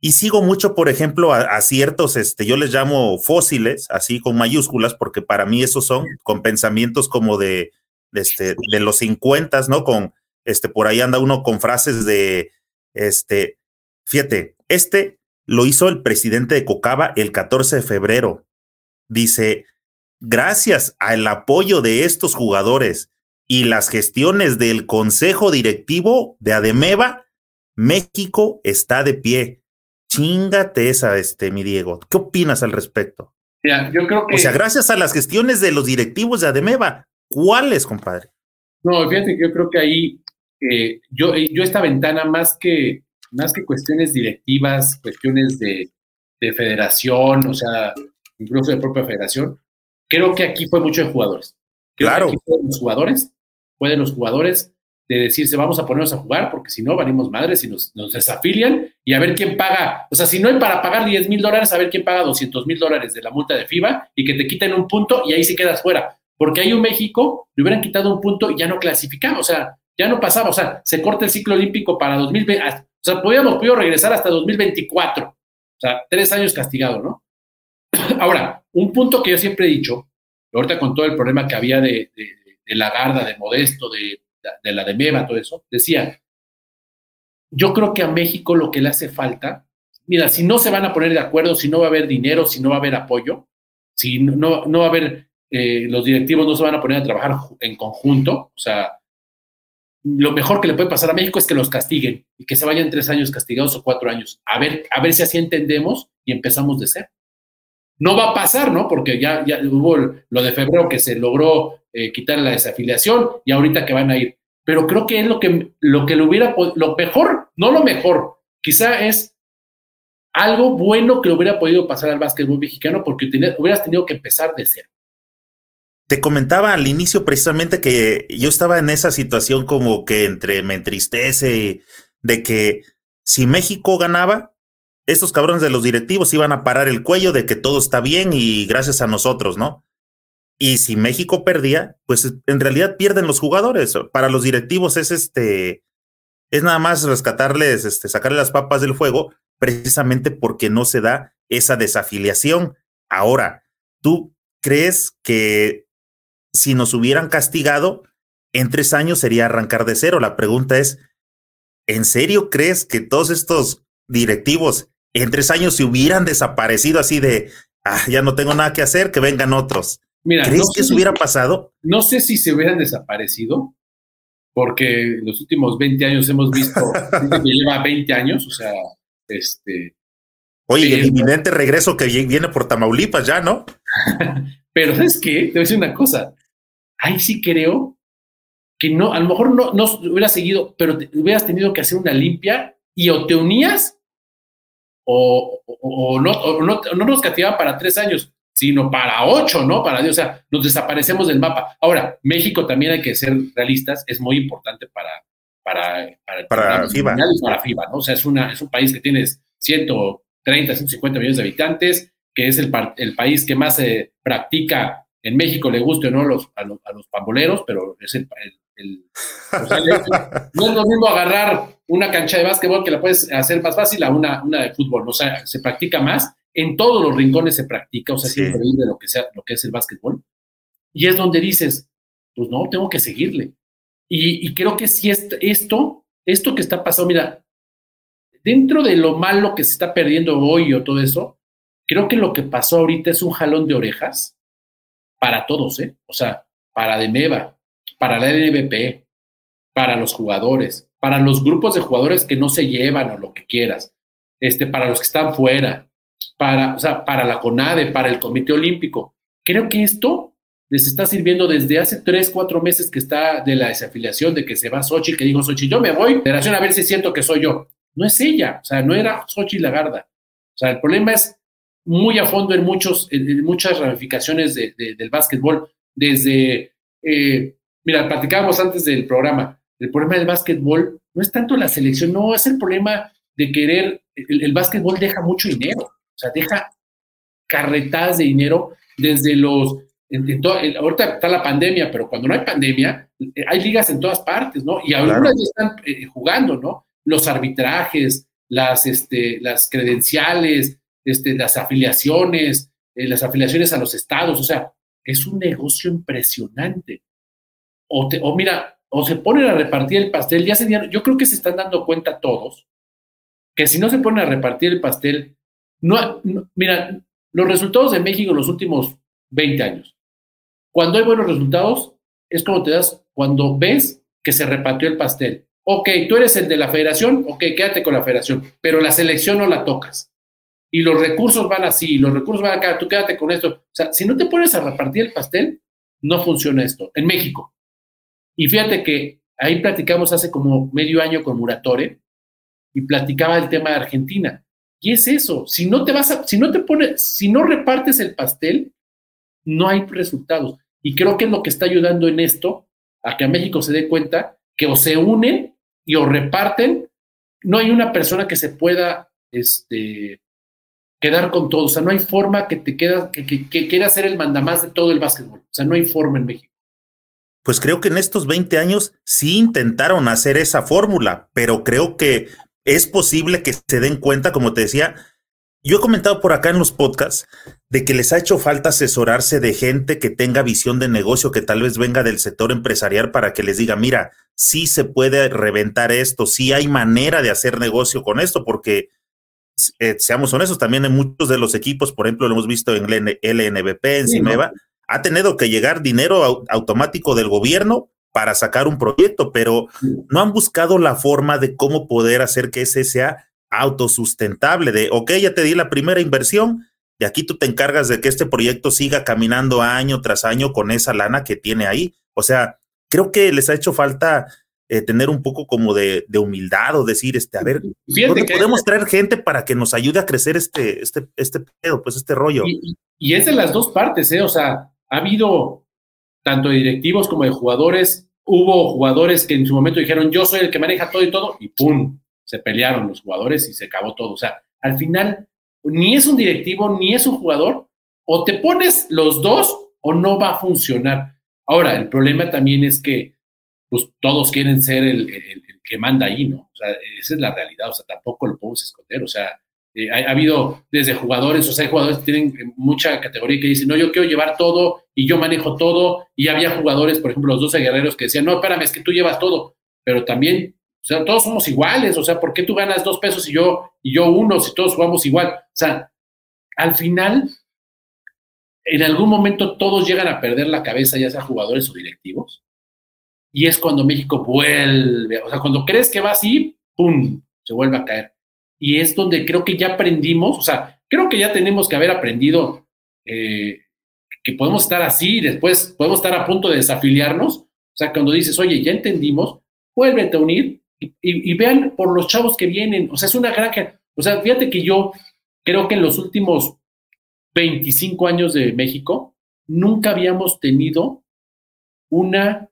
Y sigo mucho, por ejemplo, a, ciertos, este, yo les llamo fósiles, así con mayúsculas, porque para mí esos son con pensamientos como de, de, este, de los 50, ¿no? Con, este, por ahí anda uno con frases de, este, fíjate, este lo hizo el presidente de Cocaba el 14 de febrero dice, gracias al apoyo de estos jugadores y las gestiones del consejo directivo de Ademeva, México está de pie. Chingate esa, este, mi Diego. ¿Qué opinas al respecto? yo creo que... O sea, gracias a las gestiones de los directivos de Ademeva, ¿cuáles, compadre? No, fíjate que yo creo que ahí, eh, yo, eh, yo esta ventana más que, más que cuestiones directivas, cuestiones de, de federación, o sea, incluso de propia federación. Creo que aquí fue mucho de jugadores. claro. los jugadores, pueden los jugadores de decirse vamos a ponernos a jugar porque si no valimos madres y nos, desafilian y a ver quién paga. O sea, si no hay para pagar 10 mil dólares, a ver quién paga 200 mil dólares de la multa de FIBA y que te quiten un punto y ahí sí quedas fuera. Porque ahí un México le hubieran quitado un punto y ya no clasificaba. O sea, ya no pasaba. O sea, se corta el ciclo olímpico para 2020. O sea, podíamos podido regresar hasta 2024. O sea, tres años castigado, ¿no? Ahora, un punto que yo siempre he dicho, ahorita con todo el problema que había de, la Garda, de Modesto, de, la de Meva, todo eso, decía, yo creo que a México lo que le hace falta, mira, si no se van a poner de acuerdo, si no va a haber dinero, si no va a haber apoyo, si no, no va a haber, eh, los directivos no se van a poner a trabajar en conjunto, o sea, lo mejor que le puede pasar a México es que los castiguen y que se vayan tres años castigados o cuatro años. A ver, a ver si así entendemos y empezamos de ser. No va a pasar, ¿no? Porque ya, ya hubo lo de febrero que se logró eh, quitar la desafiliación y ahorita que van a ir. Pero creo que es lo que, lo que le hubiera, lo mejor, no lo mejor, quizá es algo bueno que hubiera podido pasar al básquetbol mexicano porque hubieras tenido que empezar de cero. Te comentaba al inicio precisamente que yo estaba en esa situación como que entre me entristece de que si México ganaba, estos cabrones de los directivos iban a parar el cuello de que todo está bien y gracias a nosotros, ¿no? Y si México perdía, pues en realidad pierden los jugadores. Para los directivos es este, es nada más rescatarles, este, sacarle las papas del fuego, precisamente porque no se da esa desafiliación. Ahora, ¿tú crees que si nos hubieran castigado, en tres años sería arrancar de cero? La pregunta es, ¿en serio crees que todos estos directivos en tres años se hubieran desaparecido así de, ah, ya no tengo nada que hacer, que vengan otros? Mira, ¿Crees que eso hubiera pasado? No sé si se hubieran desaparecido, porque los últimos 20 años hemos visto que lleva 20 años, o sea, este. Oye, el inminente regreso que viene por Tamaulipas ya, ¿no? pero es que, te voy a decir una cosa, ahí sí creo que no, a lo mejor no, no hubiera seguido, pero hubieras tenido que hacer una limpia y o te unías o, o, no, o no, no, nos castigaban para tres años, sino para ocho, ¿no? Para Dios, o sea, nos desaparecemos del mapa. Ahora, México también hay que ser realistas, es muy importante para, para, para, para FIBA. para FIBA, ¿no? O sea, es, una, es un país que tiene 130, 150 millones de habitantes, que es el, el país que más se practica en México, le guste o no los, a, los, a los pamboleros, pero es el, no es lo mismo agarrar una cancha de básquetbol que la puedes hacer más fácil a una, una de fútbol, o sea, se practica más en todos los rincones se practica, o sea, sí. es increíble lo que, sea, lo que es el básquetbol. Y es donde dices, pues no, tengo que seguirle. Y, creo que si esto, esto que está pasando, mira, dentro de lo malo que se está perdiendo hoy o todo eso, creo que lo que pasó ahorita es un jalón de orejas para todos, ¿eh? O sea, para Demeva, para la NBP, para los jugadores, para los grupos de jugadores que no se llevan o lo que quieras, este, para los que están fuera, para, o sea, para la CONADE, para el Comité Olímpico. Creo que esto les está sirviendo desde hace tres, cuatro meses que está de la desafiliación, de que se va Sochi, que dijo Sochi, yo me voy, federación, a ver si siento que soy yo. No es ella, o sea, no era Sochi Lagarda. O sea, el problema es muy a fondo en, muchos, en muchas ramificaciones de, del básquetbol, desde, eh, mira, platicábamos antes del programa, el problema del básquetbol no es tanto la selección, no, es el problema de querer, el, el básquetbol deja mucho dinero. O sea, deja carretadas de dinero desde los... ahorita está la pandemia, pero cuando no hay pandemia, eh, hay ligas en todas partes, ¿no? Y algunas ya están eh, jugando, ¿no? Los arbitrajes, las, este, las credenciales, este, las afiliaciones, eh, las afiliaciones a los estados, o sea, es un negocio impresionante. O, mira, o se ponen a repartir el pastel, ya se yo creo que se están dando cuenta todos que si no se ponen a repartir el pastel, no, mira, los resultados de México en los últimos 20 años. Cuando hay buenos resultados, es como te das cuando ves que se repartió el pastel. Ok, tú eres el de la federación, ok, quédate con la federación, pero la selección no la tocas. Y los recursos van así, los recursos van acá, tú quédate con esto. O sea, si no te pones a repartir el pastel, no funciona esto. En México. Y fíjate que ahí platicamos hace como medio año con Muratore y platicaba el tema de Argentina. Y es eso, si no te vas a, si no te pones, si no repartes el pastel, no hay resultados. Y creo que es lo que está ayudando en esto a que a México se dé cuenta que o se unen y o reparten, no hay una persona que se pueda este, quedar con todo. O sea, no hay forma que te queda, que, que, que quiera ser el mandamás de todo el básquetbol. O sea, no hay forma en México. Pues creo que en estos 20 años sí intentaron hacer esa fórmula, pero creo que es posible que se den cuenta, como te decía, yo he comentado por acá en los podcasts de que les ha hecho falta asesorarse de gente que tenga visión de negocio, que tal vez venga del sector empresarial para que les diga, mira, sí se puede reventar esto, sí hay manera de hacer negocio con esto, porque eh, seamos honestos, también en muchos de los equipos, por ejemplo, lo hemos visto en LNBP, en Cimeva, ha tenido que llegar dinero automático del gobierno para sacar un proyecto, pero no han buscado la forma de cómo poder hacer que ese sea autosustentable, de, ok, ya te di la primera inversión, y aquí tú te encargas de que este proyecto siga caminando año tras año con esa lana que tiene ahí. O sea, creo que les ha hecho falta eh, tener un poco como de, humildad o decir, este, a ver, podemos traer gente para que nos ayude a crecer este, este, este pedo, pues este rollo? Y, y, es de las dos partes, ¿eh? O sea, ha habido tanto de directivos como de jugadores hubo jugadores que en su momento dijeron, yo soy el que maneja todo y todo, y ¡pum! Se pelearon los jugadores y se acabó todo. O sea, al final, ni es un directivo, ni es un jugador, o te pones los dos o no va a funcionar. Ahora, el problema también es que pues, todos quieren ser el, que manda ahí, ¿no? O sea, esa es la realidad, o sea, tampoco lo podemos esconder. O sea, eh, ha, habido desde jugadores, o sea, hay jugadores que tienen mucha categoría que dicen, no, yo quiero llevar todo y yo manejo todo. Y había jugadores, por ejemplo, los 12 guerreros que decían, no, espérame, es que tú llevas todo. Pero también, o sea, todos somos iguales. O sea, ¿por qué tú ganas dos pesos y yo, y yo uno si todos jugamos igual? O sea, al final, en algún momento todos llegan a perder la cabeza, ya sea jugadores o directivos. Y es cuando México vuelve, o sea, cuando crees que va así, ¡pum!, se vuelve a caer y es donde creo que ya aprendimos, o sea, creo que ya tenemos que haber aprendido eh, que podemos estar así y después podemos estar a punto de desafiliarnos. O sea, cuando dices, oye, ya entendimos, vuélvete a unir y, vean por los chavos que vienen. O sea, es una granja. O sea, fíjate que yo creo que en los últimos 25 años de México nunca habíamos tenido una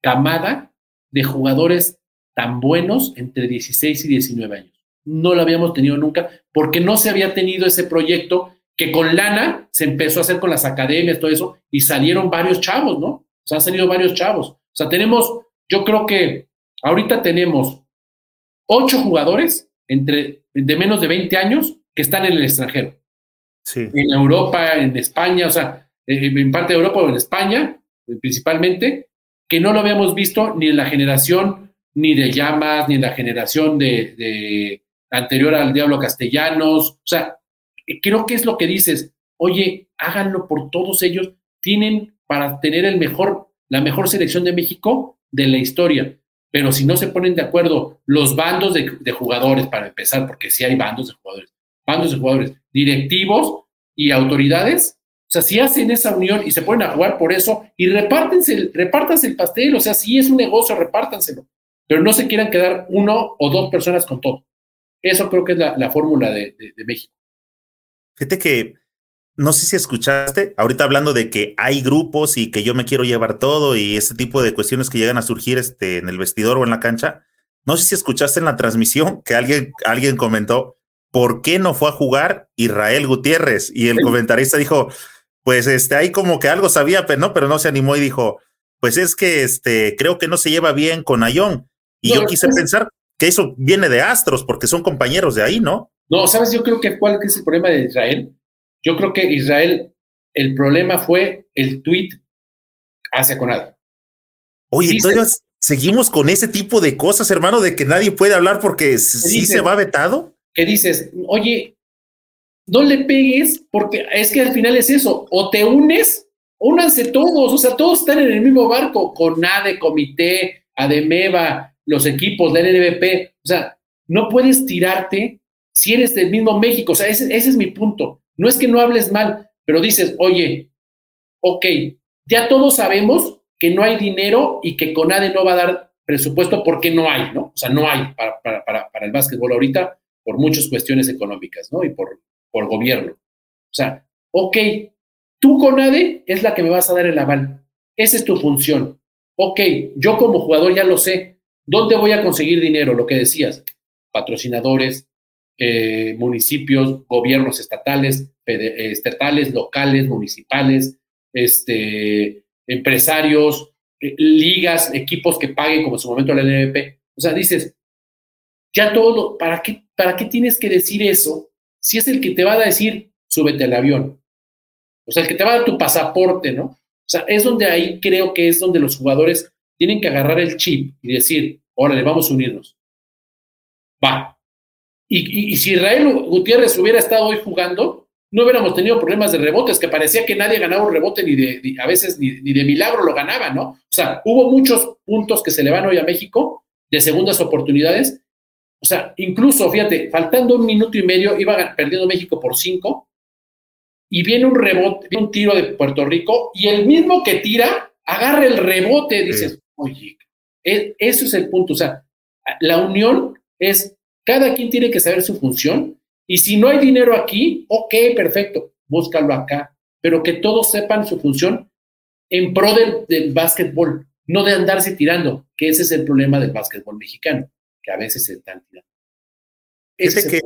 camada de jugadores tan buenos entre 16 y 19 años no lo habíamos tenido nunca, porque no se había tenido ese proyecto que con lana se empezó a hacer con las academias, todo eso, y salieron varios chavos, ¿no? O sea, han salido varios chavos. O sea, tenemos, yo creo que ahorita tenemos ocho jugadores entre, de menos de 20 años que están en el extranjero. Sí. En Europa, en España, o sea, en parte de Europa o en España, principalmente, que no lo habíamos visto ni en la generación ni de llamas, ni en la generación de anterior al Diablo Castellanos. O sea, creo que es lo que dices. Oye, háganlo por todos ellos. Tienen para tener el mejor, la mejor selección de México de la historia. Pero si no se ponen de acuerdo los bandos de, jugadores, para empezar, porque sí hay bandos de jugadores, bandos de jugadores, directivos y autoridades, o sea, si hacen esa unión y se ponen a jugar por eso y repártense, repártanse el pastel, o sea, si es un negocio, repártanselo, pero no se quieran quedar uno o dos personas con todo. Eso creo que es la, fórmula de, México. Fíjate que no sé si escuchaste, ahorita hablando de que hay grupos y que yo me quiero llevar todo y ese tipo de cuestiones que llegan a surgir este, en el vestidor o en la cancha. No sé si escuchaste en la transmisión que alguien, alguien comentó, ¿por qué no fue a jugar Israel Gutiérrez? Y el comentarista dijo, pues este, ahí como que algo sabía, pero no, pero no se animó y dijo, pues es que este, creo que no se lleva bien con Ayón. Y yo quise pensar, que eso viene de Astros, porque son compañeros de ahí, ¿no? No, ¿sabes? Yo creo que cuál es el problema de Israel. Yo creo que Israel, el problema fue el tweet hacia Conad. Oye, entonces seguimos con ese tipo de cosas, hermano, de que nadie puede hablar porque sí se va vetado. ¿Qué dices, oye, no le pegues porque es que al final es eso, o te unes, únanse todos, o sea, todos están en el mismo barco, CONADE, Comité, ADEMEVA, los equipos, la NBP. O sea, no puedes tirarte si eres del mismo México. O sea, ese, es mi punto. No es que no hables mal, pero dices, oye, ok, ya todos sabemos que no hay dinero y que CONADE no va a dar presupuesto porque no hay, ¿no? O sea, no hay para, para, para, el básquetbol ahorita por muchas cuestiones económicas, ¿no? Y por, por gobierno. O sea, ok, tú CONADE es la que me vas a dar el aval. Esa es tu función. Ok, yo como jugador ya lo sé. ¿Dónde voy a conseguir dinero? Lo que decías, patrocinadores, eh, municipios, gobiernos estatales, estatales, locales, municipales, este, empresarios, eh, ligas, equipos que paguen como en su momento la NBP. O sea, dices, ya todo, ¿para qué, ¿para qué tienes que decir eso si es el que te va a decir, súbete al avión? O sea, el que te va a dar tu pasaporte, ¿no? O sea, es donde ahí creo que es donde los jugadores tienen que agarrar el chip y decir, órale, vamos a unirnos. Va. Y, si Israel Gutiérrez hubiera estado hoy jugando, no hubiéramos tenido problemas de rebotes, que parecía que nadie ganaba un rebote ni de, a veces ni, de milagro lo ganaba, ¿no? O sea, hubo muchos puntos que se le van hoy a México de segundas oportunidades. O sea, incluso, fíjate, faltando un minuto y medio, iba perdiendo México por cinco, y viene un rebote, viene un tiro de Puerto Rico, y el mismo que tira, agarra el rebote, dices, Oye, e, eso es el punto. O sea, la unión es, cada quien tiene que saber su función y si no hay dinero aquí, ok, perfecto, búscalo acá, pero que todos sepan su función en pro del, básquetbol, no de andarse tirando, que ese es el problema del básquetbol mexicano, que a veces se están tirando. Ese que,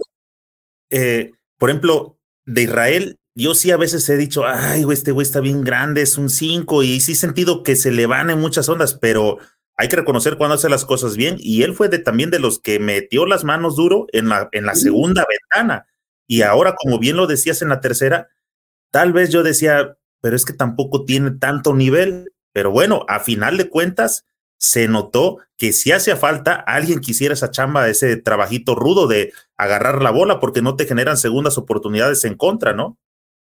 eh, por ejemplo, de Israel yo sí a veces he dicho, ay, güey, este güey está bien grande, es un 5, y sí he sentido que se le van en muchas ondas, pero hay que reconocer cuando hace las cosas bien y él fue de, también de los que metió las manos duro en la, en la segunda ventana. Y ahora, como bien lo decías en la tercera, tal vez yo decía, pero es que tampoco tiene tanto nivel. Pero bueno, a final de cuentas, se notó que si hacía falta, alguien quisiera esa chamba, ese trabajito rudo de agarrar la bola, porque no te generan segundas oportunidades en contra, ¿no?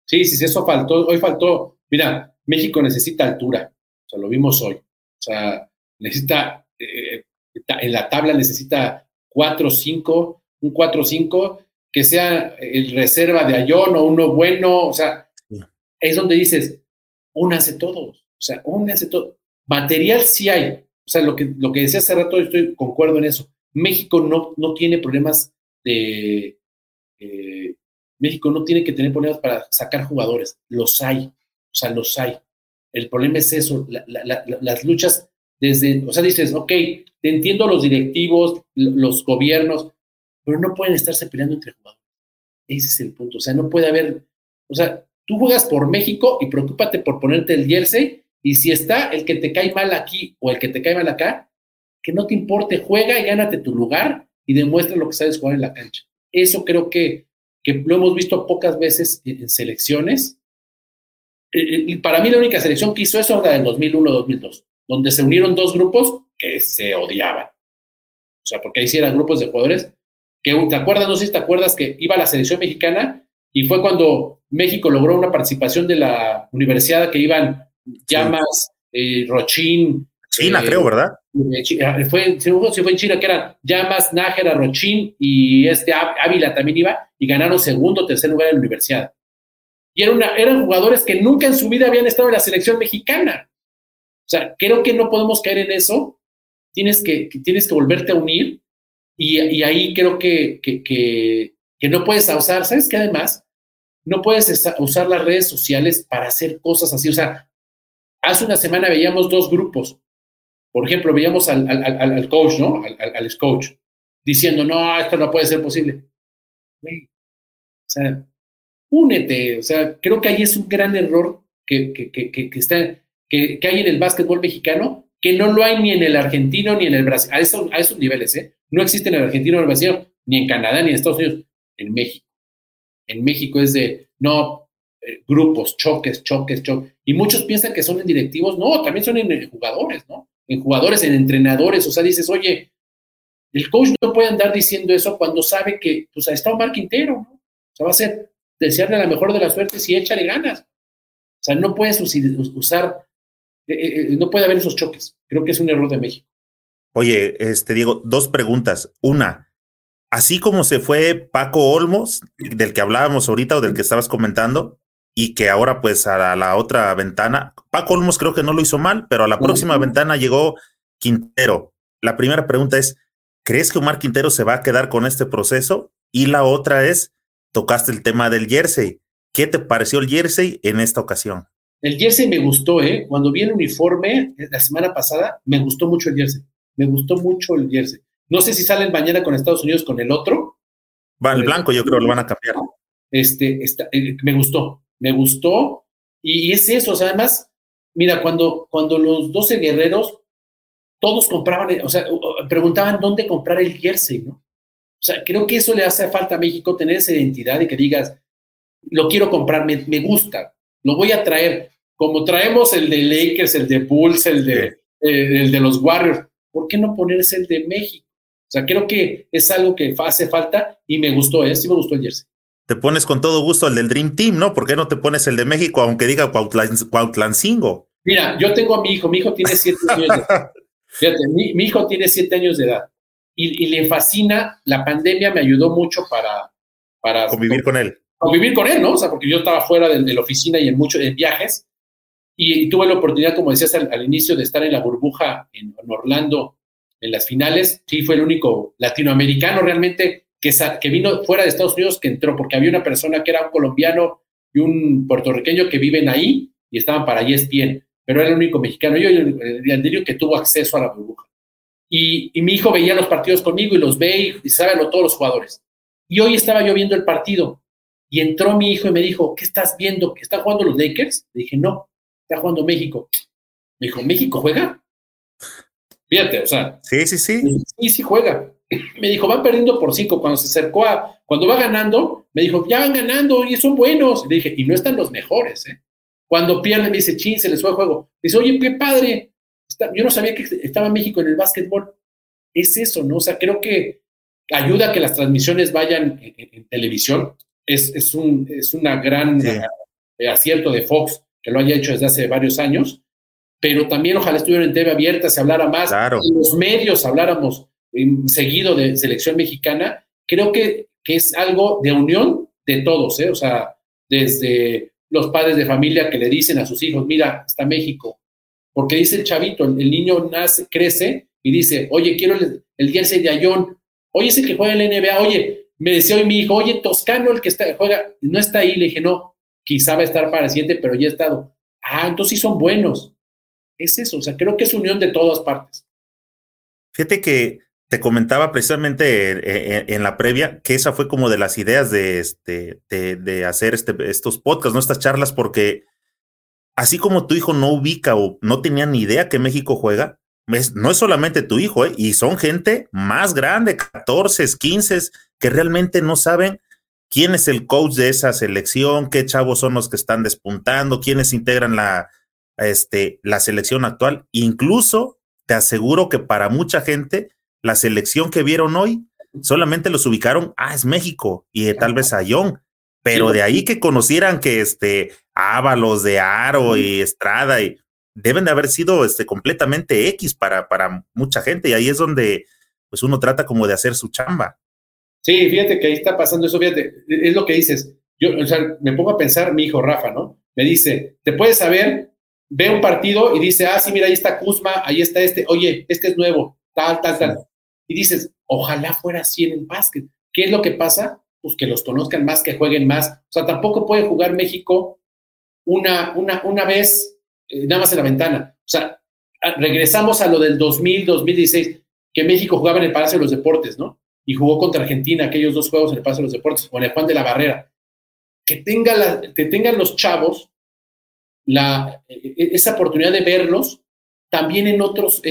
Sí, sí, sí, eso faltó. Hoy faltó. Mira, México necesita altura. O sea, lo vimos hoy. O sea, necesita, eh, en la tabla necesita 4-5, un 4-5 que sea el reserva de Ayón o uno bueno. O sea, es donde dices, únanse todos. O sea, únanse todos. Material sí hay, o sea, lo que, lo que decía hace rato, estoy concuerdo en eso. México no, no tiene problemas de. Eh, México no tiene que tener problemas para sacar jugadores. Los hay. O sea, los hay. El problema es eso, las luchas desde, o sea, dices, ok, te entiendo los directivos, los gobiernos, pero no pueden estarse peleando entre jugadores. Ese es el punto. O sea, no puede haber, o sea, tú juegas por México y preocúpate por ponerte el jersey y si está el que te cae mal aquí o el que te cae mal acá, que no te importe, juega y gánate tu lugar y demuestra lo que sabes jugar en la cancha. Eso creo que, que lo hemos visto pocas veces en, selecciones. Eh, eh, para mí la única selección que hizo eso era del 2001-2002, donde se unieron dos grupos que se odiaban. O sea, porque ahí sí eran grupos de jugadores que, ¿te acuerdas? No sé si te acuerdas que iba a la selección mexicana y fue cuando México logró una participación de la universidad que iban Llamas, eh, Rochín. China, eh, creo, ¿verdad? Eh, ah, fue, si fue en China, que eran Llamas, Nájera, Rochín y este Ávila también iba y ganaron segundo, tercer lugar en la universidad. Y eran, eran jugadores que nunca en su vida habían estado en la selección mexicana. O sea, creo que no podemos caer en eso. Tienes que, tienes que volverte a unir y, ahí creo que, que, que, no puedes usar, ¿sabes qué? Además, no puedes usar las redes sociales para hacer cosas así. O sea, Hace una semana veíamos dos grupos. Por ejemplo, veíamos al, al, coach, ¿no? Al, coach, diciendo, no, esto no puede ser posible. o sea, únete. O sea, creo que ahí es un gran error que, que, que, que está, que, hay en el básquetbol mexicano, que no lo hay ni en el argentino ni en el Brasil. A, eso, a esos niveles, ¿eh? No existe en el argentino ni en el Brasil, ni en Canadá, ni en Estados Unidos. En México. En México es de, no, eh, grupos, choques, choques, choques. Y muchos piensan que son en directivos, no, también son en jugadores, ¿no? En jugadores, en entrenadores, o sea, dices, oye, el coach no puede andar diciendo eso cuando sabe que, pues, está un Quintero, ¿no? O sea, va a ser desearle la mejor de las suertes y échale ganas. O sea, no puedes usar, eh, eh, no puede haber esos choques. Creo que es un error de México. Oye, este Diego, dos preguntas. Una, así como se fue Paco Olmos, del que hablábamos ahorita o del que estabas comentando, y que ahora pues a la, otra ventana, Paco Olmos creo que no lo hizo mal, pero a la próxima ventana llegó Quintero. La primera pregunta es, ¿crees que Omar Quintero se va a quedar con este proceso? Y la otra es, tocaste el tema del jersey. ¿Qué te pareció el jersey en esta ocasión? El jersey me gustó, ¿eh? Cuando vi el uniforme la semana pasada, me gustó mucho el jersey. Me gustó mucho el jersey. No sé si salen mañana con Estados Unidos con el otro. Va, el blanco yo creo lo van a cambiar. Este, eh, me gustó me gustó y, es eso, o sea, además, mira, cuando, cuando los 12 guerreros, todos compraban, o sea, preguntaban dónde comprar el jersey, ¿no? O sea, creo que eso le hace falta a México, tener esa identidad y que digas, lo quiero comprar, me, gusta, lo voy a traer, como traemos el de Lakers, el de Bulls, el de, eh, el de los Warriors, ¿por qué no ponerse el de México? O sea, creo que es algo que hace falta y me gustó, ¿eh? Sí me gustó el jersey te pones con todo gusto el del Dream Team, ¿no? ¿Por qué no te pones el de México, aunque diga Cuautlancingo? Mira, yo tengo a mi hijo, mi hijo tiene siete años de edad. Fíjate, mi, hijo tiene siete años de edad y, le fascina, la pandemia me ayudó mucho para... para convivir con él. Convivir con él, ¿no? O sea, porque yo estaba fuera de, la oficina y en muchos viajes y, tuve la oportunidad, como decías al, inicio, de estar en la burbuja en Orlando en las finales. Sí, fue el único latinoamericano realmente que, vino fuera de Estados Unidos, que entró, porque había una persona que era un colombiano y un puertorriqueño que viven ahí y estaban para ESPN, pero era el único mexicano, yo el único que tuvo acceso a la burbuja. Y, mi hijo veía los partidos conmigo y los ve y, sabe todos los jugadores. Y hoy estaba yo viendo el partido y entró mi hijo y me dijo, ¿qué estás viendo? ¿Que están jugando los Lakers? Le dije, no, está jugando México. Me dijo, ¿México juega? Fíjate, o sea. Sí, sí, sí. Sí, sí juega. Me dijo, van perdiendo por cinco. Cuando se acercó a, cuando va ganando, me dijo, ya van ganando y son buenos. Le dije, y no están los mejores, ¿eh? Cuando pierden, me dice, chin, se les fue el juego. dice, oye, qué padre. yo no sabía que estaba México en el básquetbol. Es eso, ¿no? O sea, creo que ayuda a que las transmisiones vayan en, televisión. Es, es, un, es una gran eh, acierto de Fox que lo haya hecho desde hace varios años, pero también ojalá estuvieran en TV abierta, se hablara más, en los medios habláramos seguido de selección mexicana. Creo que, que es algo de unión de todos, ¿eh? o sea, desde los padres de familia que le dicen a sus hijos, mira, está México, porque dice el chavito, el, niño nace, crece y dice, oye, quiero el, el jersey de Ayón, oye, ese que juega en la NBA, oye, me decía hoy mi hijo, oye, Toscano, el que está, juega, no está ahí, le dije, no, quizá va a estar para el siguiente, pero ya ha estado. Ah, entonces sí son buenos. Es eso, o sea, creo que es unión de todas partes. Fíjate que te comentaba precisamente en, la previa que esa fue como de las ideas de, este, de, hacer este, estos podcasts, ¿no? Estas charlas, porque así como tu hijo no ubica o no tenía ni idea que México juega, no es solamente tu hijo, ¿eh? y son gente más grande, 14, 15, que realmente no saben quién es el coach de esa selección, qué chavos son los que están despuntando, quiénes integran la, este, la selección actual. Incluso te aseguro que para mucha gente, la selección que vieron hoy, solamente los ubicaron, ah, es México y tal vez a Young, pero de ahí que conocieran que este Ábalos de Aro y Estrada y deben de haber sido este, completamente X para, para mucha gente y ahí es donde pues uno trata como de hacer su chamba. Sí, fíjate que ahí está pasando eso, fíjate, es lo que dices. Yo, o sea, me pongo a pensar, mi hijo Rafa, ¿no? Me dice, ¿te puedes saber? Ve un partido y dice, ah, sí, mira, ahí está Kuzma, ahí está este, oye, este es nuevo, tal, tal, tal. Y dices, ojalá fuera así en el básquet. ¿Qué es lo que pasa? Pues que los conozcan más, que jueguen más. O sea, tampoco puede jugar México una, una, una vez eh, nada más en la ventana. O sea, regresamos a lo del 2000, 2016, que México jugaba en el Palacio de los Deportes, ¿no? Y jugó contra Argentina, aquellos dos juegos en el Palacio de los Deportes, con el Juan de la Barrera. Que, tenga la, que tengan los chavos la, e, e, esa oportunidad de verlos también en otros,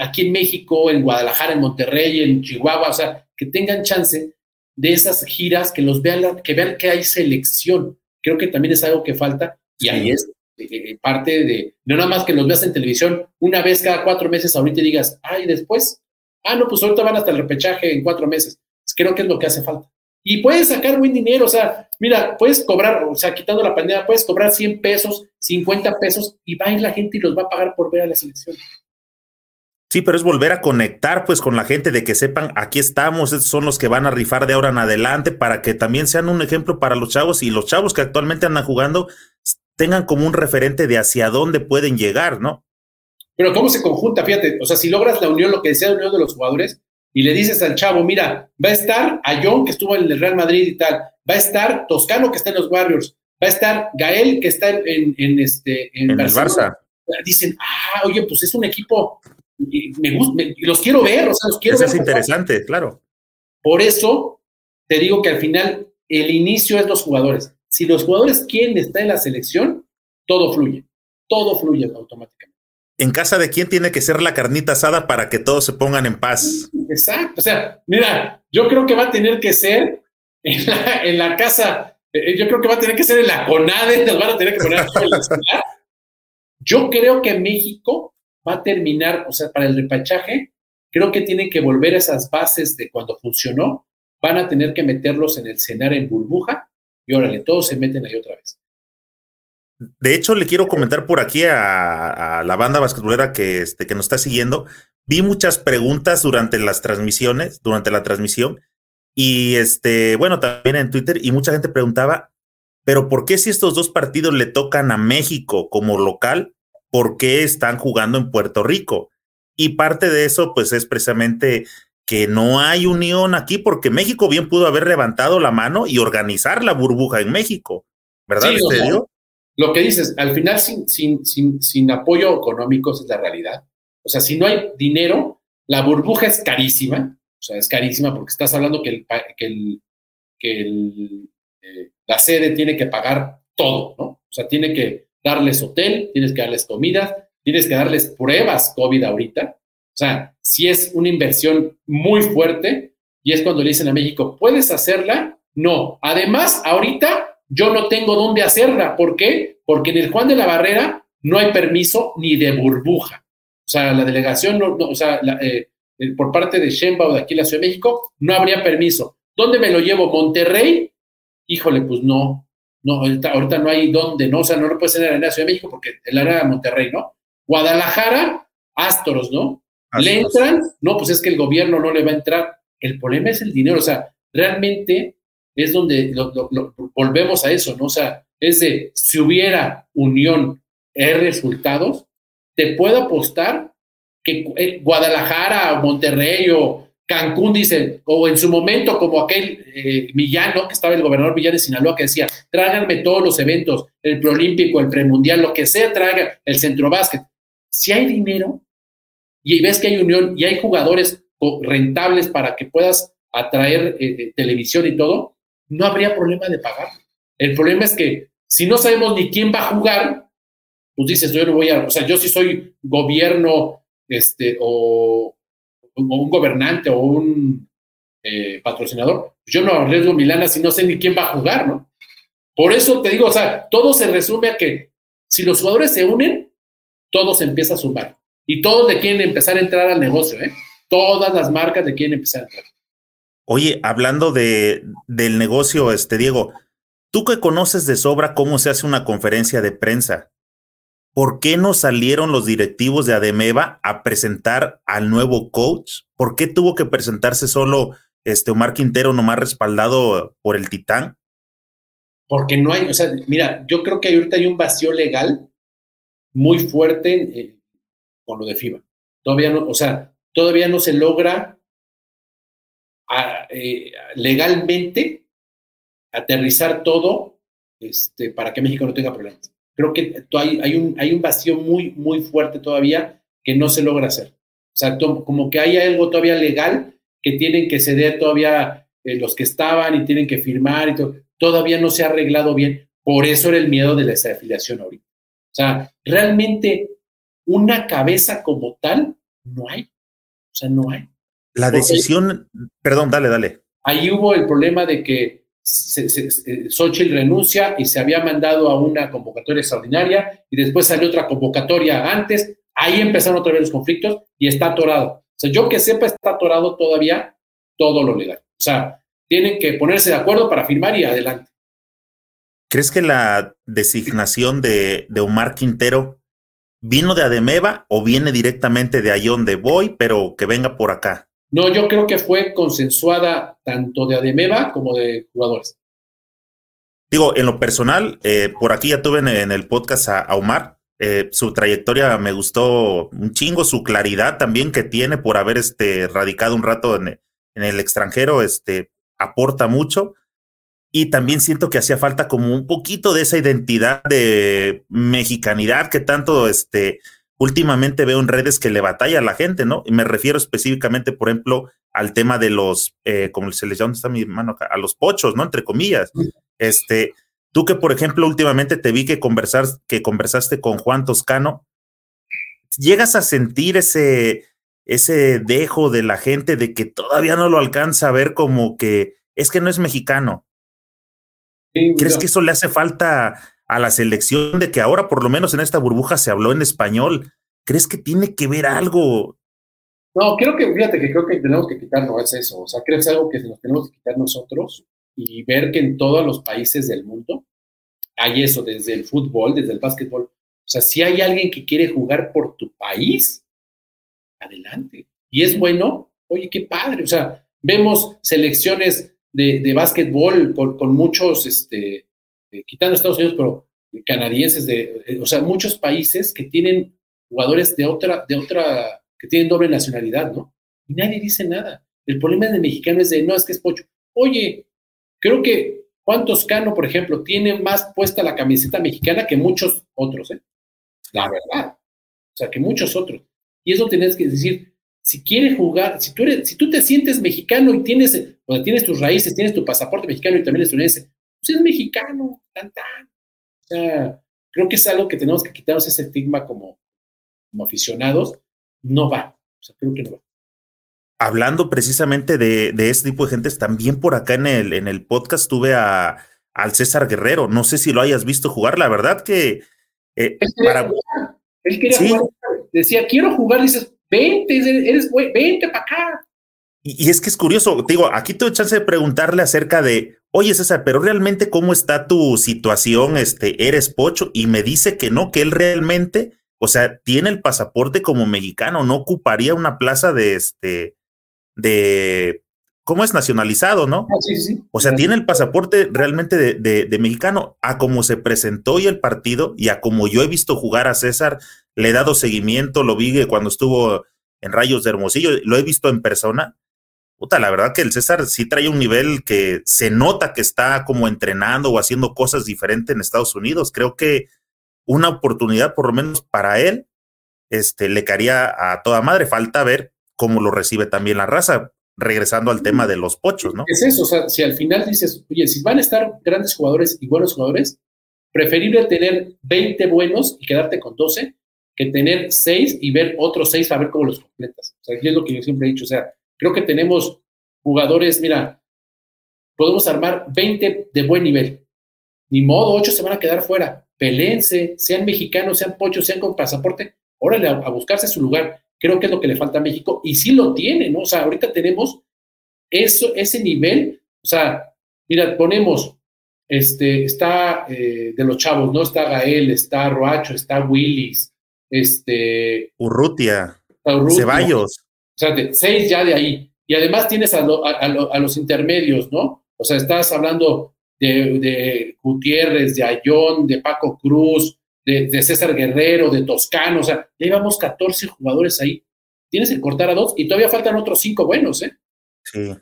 aquí en México, en Guadalajara, en Monterrey, en Chihuahua, o sea, que tengan chance de esas giras, que los vean, que vean que hay selección. Creo que también es algo que falta y ahí es eh, parte de, no nada más que los veas en televisión una vez cada cuatro meses ahorita y digas, ay, después, ah, no, pues ahorita van hasta el repechaje en cuatro meses. Creo que es lo que hace falta. Y puedes sacar buen dinero, o sea, mira, puedes cobrar, o sea, quitando la pandemia, puedes cobrar 100 pesos, 50 pesos y va a la gente y los va a pagar por ver a la selección. Sí, pero es volver a conectar pues con la gente de que sepan, aquí estamos, estos son los que van a rifar de ahora en adelante para que también sean un ejemplo para los chavos y los chavos que actualmente andan jugando tengan como un referente de hacia dónde pueden llegar, ¿no? Pero ¿cómo se conjunta? Fíjate, o sea, si logras la unión, lo que decía la unión de los jugadores, y le dices al chavo, mira, va a estar a John, que estuvo en el Real Madrid y tal, va a estar Toscano, que está en los Warriors, va a estar Gael, que está en, este, en, el Barça. Dicen, ah, oye, pues es un equipo, me gusta, los quiero ver, o sea, los quiero eso ver. Es interesante, claro. Por eso te digo que al final el inicio es los jugadores. Si los jugadores quieren estar en la selección, todo fluye, todo fluye automáticamente. ¿En casa de quién tiene que ser la carnita asada para que todos se pongan en paz? Exacto, o sea, mira, yo creo que va a tener que ser en la, casa, eh, yo creo que va a tener que ser en la CONADE, nos van a tener que poner Yo creo que México va a terminar, o sea, para el repachaje, creo que tienen que volver a esas bases de cuando funcionó, van a tener que meterlos en el cenar en burbuja y órale, todos se meten ahí otra vez. De hecho, le quiero comentar por aquí a, la banda basquetbolera que, este, que nos está siguiendo. Vi muchas preguntas durante las transmisiones, durante la transmisión, y este, bueno, también en Twitter, y mucha gente preguntaba, pero ¿por qué si estos dos partidos le tocan a México como local, por qué están jugando en Puerto Rico? Y parte de eso, pues, es precisamente que no hay unión aquí porque México bien pudo haber levantado la mano y organizar la burbuja en México, ¿verdad? Sí, lo que dices, al final sin, sin, sin, sin apoyo económico es la realidad. O sea, si no hay dinero, la burbuja es carísima, o sea, es carísima porque estás hablando que, el, que, el, que eh, la sede tiene que pagar todo, ¿no? O sea, tiene que darles hotel, tienes que darles comida, tienes que darles pruebas COVID ahorita. O sea, si es una inversión muy fuerte y es cuando le dicen a México, ¿puedes hacerla? No. Además, ahorita yo no tengo dónde hacerla. ¿Por qué? Porque en el Juan de la Barrera no hay permiso ni de burbuja. O sea, la delegación, no, o sea, eh, eh, por parte de o de aquí en la Ciudad de México, no habría permiso. ¿Dónde me lo llevo? ¿Monterrey? Híjole, pues no. No, ahorita, no hay dónde, ¿no? O sea, no lo puede ser en la Ciudad de México porque el área de Monterrey, ¿no? Guadalajara, Astoros, ¿no? ¿Le entran? No, pues es que el gobierno no le va a entrar. El problema es el dinero, o sea, realmente es donde volvemos a eso, ¿no? O sea, es de si hubiera unión en resultados, te puedo apostar que eh, Guadalajara, Monterrey o Cancún dice, o en su momento como aquel eh, Millano, que estaba el gobernador Millán de Sinaloa, que decía, tráiganme todos los eventos, el preolímpico, el premundial, lo que sea, traigan el centro básquet. Si hay dinero y ves que hay unión y hay jugadores rentables para que puedas atraer eh, eh, televisión y todo, no habría problema de pagar. El problema es que si no sabemos ni quién va a jugar, pues dices, yo no voy a, o sea, yo si soy gobierno, este, o, un gobernante o un eh, patrocinador, yo no arriesgo Milana si no sé ni quién va a jugar, ¿no? Por eso te digo, o sea, todo se resume a que si los jugadores se unen, todo se empieza a sumar. Y todos le quieren empezar a entrar al negocio, ¿eh? Todas las marcas le quieren empezar a entrar. Oye, hablando de, del negocio, este Diego, tú que conoces de sobra cómo se hace una conferencia de prensa, ¿por qué no salieron los directivos de Ademeva a presentar al nuevo coach? ¿Por qué tuvo que presentarse solo este Omar Quintero, nomás respaldado por el Titán? Porque no hay, o sea, mira, yo creo que ahorita hay un vacío legal muy fuerte eh, con lo de FIBA. Todavía no, o sea, todavía no se logra eh, legalmente aterrizar todo este, para que México no tenga problemas. Creo que hay, un vacío muy, muy fuerte todavía que no se logra hacer. O sea, como que hay algo todavía legal que tienen que ceder todavía eh, los que estaban y tienen que firmar y todo. Todavía no se ha arreglado bien. Por eso era el miedo de la desafiliación ahorita. O sea, realmente una cabeza como tal no hay. O sea, no hay. La decisión, perdón, dale, dale. Ahí hubo el problema de que Xochitl renuncia y se había mandado a una convocatoria extraordinaria y después salió otra convocatoria antes. Ahí empezaron otra vez los conflictos y está atorado. O sea, yo que sepa, está atorado todavía todo lo legal. O sea, tienen que ponerse de acuerdo para firmar y adelante. ¿Crees que la designación de, de Omar Quintero vino de Ademeva o viene directamente de ahí donde voy, pero que venga por acá? No, yo creo que fue consensuada tanto de Ademeva como de jugadores. Digo, en lo personal, eh, por aquí ya tuve en, el podcast a, Omar. Eh, su trayectoria me gustó un chingo, su claridad también que tiene por haber este, radicado un rato en, en el extranjero, este, aporta mucho. Y también siento que hacía falta como un poquito de esa identidad de mexicanidad que tanto este, últimamente veo en redes que le batalla a la gente, ¿no? Y me refiero específicamente, por ejemplo, al tema de los, eh, como se les llama, está mi mano acá? A los pochos, ¿no? Entre comillas. Este, tú que, por ejemplo, últimamente te vi que, conversar, que conversaste con Juan Toscano, llegas a sentir ese, ese dejo de la gente de que todavía no lo alcanza a ver como que es que no es mexicano. ¿Crees que eso le hace falta a la selección de que ahora por lo menos en esta burbuja se habló en español. ¿Crees que tiene que ver algo? No, creo que, fíjate que creo que tenemos que quitarnos eso. O sea, creo que es algo que nos tenemos que quitar nosotros y ver que en todos los países del mundo hay eso, desde el fútbol, desde el básquetbol. O sea, si hay alguien que quiere jugar por tu país, adelante. Y es bueno, oye, qué padre. O sea, vemos selecciones de, de básquetbol con, con muchos, este, eh, quitando Estados Unidos, pero canadienses, de, eh, o sea, muchos países que tienen jugadores de otra, de otra, que tienen doble nacionalidad, ¿no? Y nadie dice nada. El problema del mexicano es de, no, es que es pocho. Oye, creo que Juan Toscano, por ejemplo, tiene más puesta la camiseta mexicana que muchos otros, ¿eh? La verdad. O sea, que muchos otros. Y eso tienes que decir, si quieres jugar, si tú, eres, si tú te sientes mexicano y tienes, o tienes tus raíces, tienes tu pasaporte mexicano y también estadounidense, pues es mexicano, tan, tan. O sea, creo que es algo que tenemos que quitarnos ese estigma como, como aficionados. No va. O sea, creo que no va. Hablando precisamente de, de este tipo de gentes, también por acá en el, en el podcast tuve a, al César Guerrero. No sé si lo hayas visto jugar. La verdad que. Eh, él quería, para... jugar. Él quería jugar. Decía, quiero jugar. Dices, vente, eres, vente para acá. Y, es que es curioso, te digo, aquí tuve chance de preguntarle acerca de, oye César, pero realmente cómo está tu situación, este, eres pocho, y me dice que no, que él realmente, o sea, tiene el pasaporte como mexicano, no ocuparía una plaza de este, de, ¿cómo es nacionalizado, no? Ah, sí, sí. O sea, tiene el pasaporte realmente de, de, de, mexicano, a como se presentó y el partido, y a como yo he visto jugar a César, le he dado seguimiento, lo vi cuando estuvo en Rayos de Hermosillo, lo he visto en persona puta, la verdad que el César sí trae un nivel que se nota que está como entrenando o haciendo cosas diferentes en Estados Unidos. Creo que una oportunidad, por lo menos para él, este, le caería a toda madre. Falta ver cómo lo recibe también la raza, regresando al tema de los pochos, ¿no? Es eso, o sea, si al final dices, oye, si van a estar grandes jugadores y buenos jugadores, preferible tener 20 buenos y quedarte con 12 que tener 6 y ver otros 6 a ver cómo los completas. O sea, es lo que yo siempre he dicho, o sea, Creo que tenemos jugadores, mira, podemos armar 20 de buen nivel. Ni modo, 8 se van a quedar fuera. Pelense, sean mexicanos, sean pochos, sean con pasaporte, órale a, a, buscarse su lugar. Creo que es lo que le falta a México y sí lo tiene, ¿no? O sea, ahorita tenemos eso, ese nivel. O sea, mira, ponemos, este, está eh, de los chavos, ¿no? Está Gael, está Roacho, está Willis, este. Urrutia, Urrutia Ceballos. O sea, de, seis ya de ahí. Y además tienes a, a, los intermedios, ¿no? O sea, estás hablando de, de Gutiérrez, de Ayón, de Paco Cruz, de, de, César Guerrero, de Toscano. O sea, ya llevamos 14 jugadores ahí. Tienes que cortar a dos y todavía faltan otros cinco buenos, ¿eh? Sí.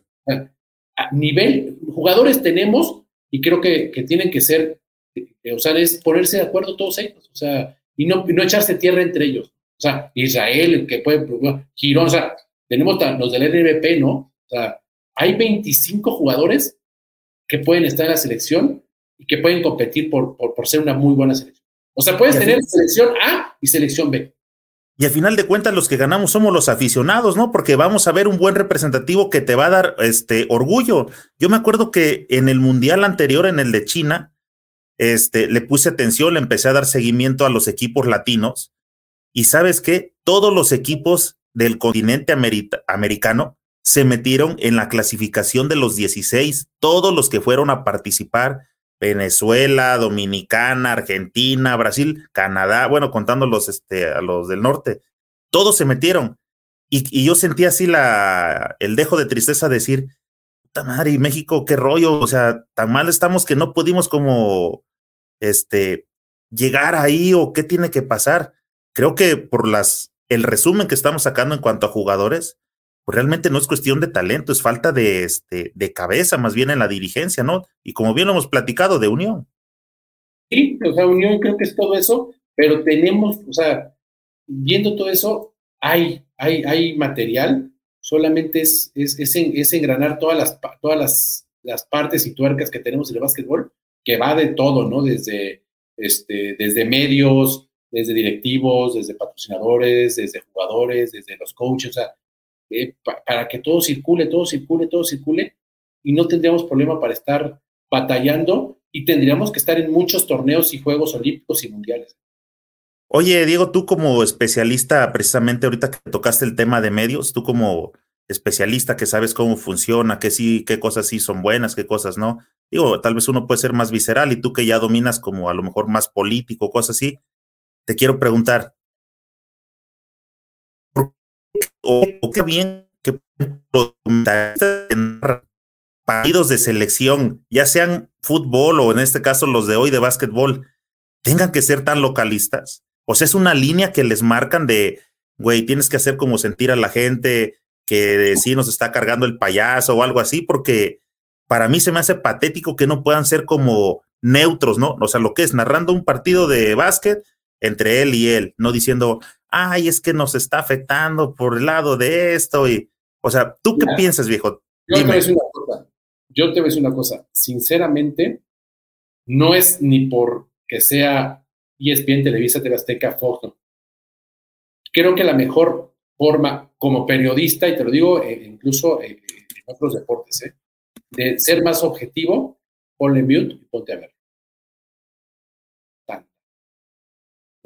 A nivel, jugadores tenemos y creo que, que tienen que ser, eh, o sea, es ponerse de acuerdo todos ellos, o sea, y no, no echarse tierra entre ellos. O sea, Israel, que puede, Girón, o sea, tenemos los del NBP, ¿no? O sea, hay 25 jugadores que pueden estar en la selección y que pueden competir por, por, ser una muy buena selección. O sea, puedes tener selección A y selección B. Y al final de cuentas, los que ganamos somos los aficionados, ¿no? Porque vamos a ver un buen representativo que te va a dar este orgullo. Yo me acuerdo que en el mundial anterior, en el de China, este, le puse atención, le empecé a dar seguimiento a los equipos latinos. Y sabes qué? Todos los equipos del continente americano se metieron en la clasificación de los 16, todos los que fueron a participar, Venezuela, Dominicana, Argentina, Brasil, Canadá, bueno, contando los, este, a los del norte, todos se metieron. Y, yo sentí así la, el dejo de tristeza de decir, puta madre, y México, qué rollo, o sea, tan mal estamos que no pudimos como, este, llegar ahí o qué tiene que pasar. Creo que por las el resumen que estamos sacando en cuanto a jugadores, pues realmente no es cuestión de talento, es falta de, este, de cabeza, más bien en la dirigencia, ¿no? Y como bien lo hemos platicado, de unión. Sí, o sea, unión creo que es todo eso, pero tenemos, o sea, viendo todo eso, hay, hay, hay material, solamente es, es, es, engranar todas las, todas las, las partes y tuercas que tenemos en el básquetbol, que va de todo, ¿no? Desde, este, desde medios, desde directivos, desde patrocinadores, desde jugadores, desde los coaches, o sea, eh, para que todo circule, todo circule, todo circule, y no tendríamos problema para estar batallando y tendríamos que estar en muchos torneos y Juegos Olímpicos y Mundiales. Oye, Diego, tú como especialista, precisamente ahorita que tocaste el tema de medios, tú como especialista que sabes cómo funciona, qué sí, qué cosas sí son buenas, qué cosas no. Digo, tal vez uno puede ser más visceral y tú que ya dominas como a lo mejor más político, cosas así, te quiero preguntar, o, qué bien que partidos de selección, ya sean fútbol o en este caso los de hoy de básquetbol, tengan que ser tan localistas. O sea, es una línea que les marcan de, güey, tienes que hacer como sentir a la gente que sí nos está cargando el payaso o algo así, porque para mí se me hace patético que no puedan ser como neutros, ¿no? O sea, lo que es narrando un partido de básquet, entre él y él, no diciendo, ay, es que nos está afectando por el lado de esto. Y, o sea, ¿tú qué piensas, viejo? Yo te, voy a decir una cosa. yo te voy a decir una cosa. Sinceramente, no es ni por que sea ESPN, Televisa, TV Azteca, Fox. Creo que la mejor forma como periodista, y te lo digo eh, incluso en otros deportes, ¿eh? de ser más objetivo, ponle mute y ponte a ver.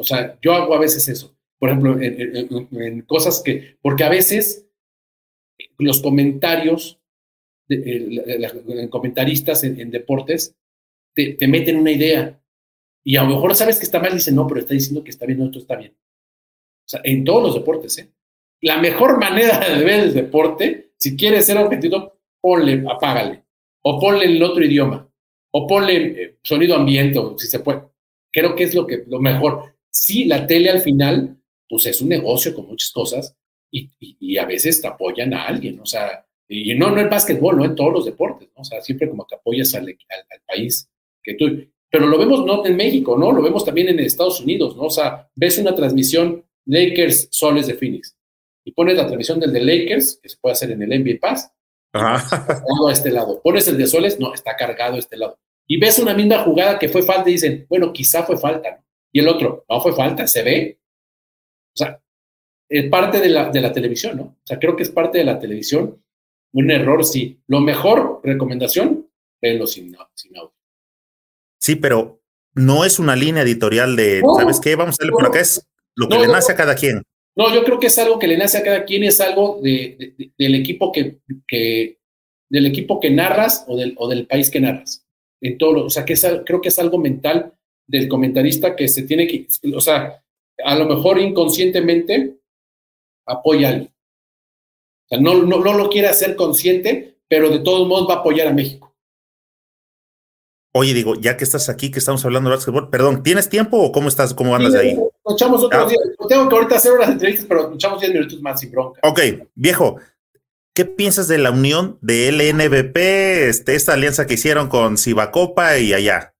O sea, yo hago a veces eso. Por ejemplo, en, cosas que, porque a veces los comentarios, de, comentaristas en, deportes, te, te, meten una idea y a lo mejor sabes que está mal y dicen, no, pero está diciendo que está bien, no, esto está bien. O sea, en todos los deportes, ¿eh? La mejor manera de ver el deporte, si quieres ser objetivo, ponle, apágale, o ponle el otro idioma, o ponle eh, sonido ambiente, si se puede. Creo que es lo, que, lo mejor. Sí, la tele al final, pues es un negocio con muchas cosas y, y, a veces te apoyan a alguien, o sea, y no, no el básquetbol, no en todos los deportes, ¿no? o sea, siempre como que apoyas al, al país que tú, pero lo vemos no en México, ¿no? Lo vemos también en Estados Unidos, ¿no? O sea, ves una transmisión Lakers Soles de Phoenix y pones la transmisión del de Lakers, que se puede hacer en el NBA Pass, cargado a este lado. Pones el de Soles, no, está cargado a este lado. Y ves una misma jugada que fue falta y dicen, bueno, quizá fue falta. ¿no? Y el otro, no fue falta, se ve. O sea, es parte de la, de la televisión, ¿no? O sea, creo que es parte de la televisión. Un error, sí. Lo mejor, recomendación, verlo sin, sin audio. Sí, pero no es una línea editorial de, ¿sabes qué? Vamos a darle por acá, es lo que le nace a cada quien. No, yo creo que es algo que le nace a cada quien, es algo de, del equipo que, que, del equipo que narras o del, o del país que narras. En todo o sea, que creo que es algo mental del comentarista que se tiene que, o sea, a lo mejor inconscientemente apoya a alguien. O sea, no, no, no lo quiere hacer consciente, pero de todos modos va a apoyar a México. Oye, digo, ya que estás aquí, que estamos hablando de básquetbol, perdón, ¿tienes tiempo o cómo estás, cómo andas de ahí? echamos otros días. Tengo que ahorita hacer unas entrevistas, pero echamos 10 minutos más sin bronca. Ok, viejo, ¿qué piensas de la unión de LNBP, este, esta alianza que hicieron con Cibacopa y allá?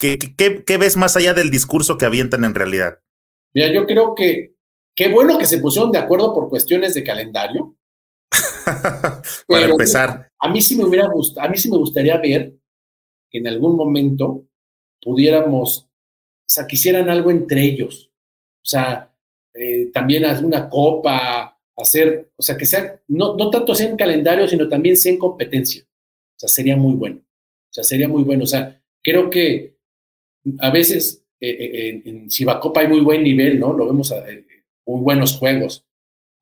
¿Qué, qué, qué ves más allá del discurso que avientan en realidad? Mira, yo creo que qué bueno que se pusieron de acuerdo por cuestiones de calendario. Para empezar. A mí sí me hubiera gustado, a mí sí me gustaría ver que en algún momento pudiéramos, o sea, quisieran algo entre ellos. O sea, eh, también hacer una copa, hacer, o sea, que sea, no, no tanto sea en calendario, sino también sea en competencia. O sea, sería muy bueno. O sea, sería muy bueno. O sea, creo que a veces eh, eh, en, Cibacopa hay muy buen nivel, ¿no? Lo vemos, muy buenos juegos.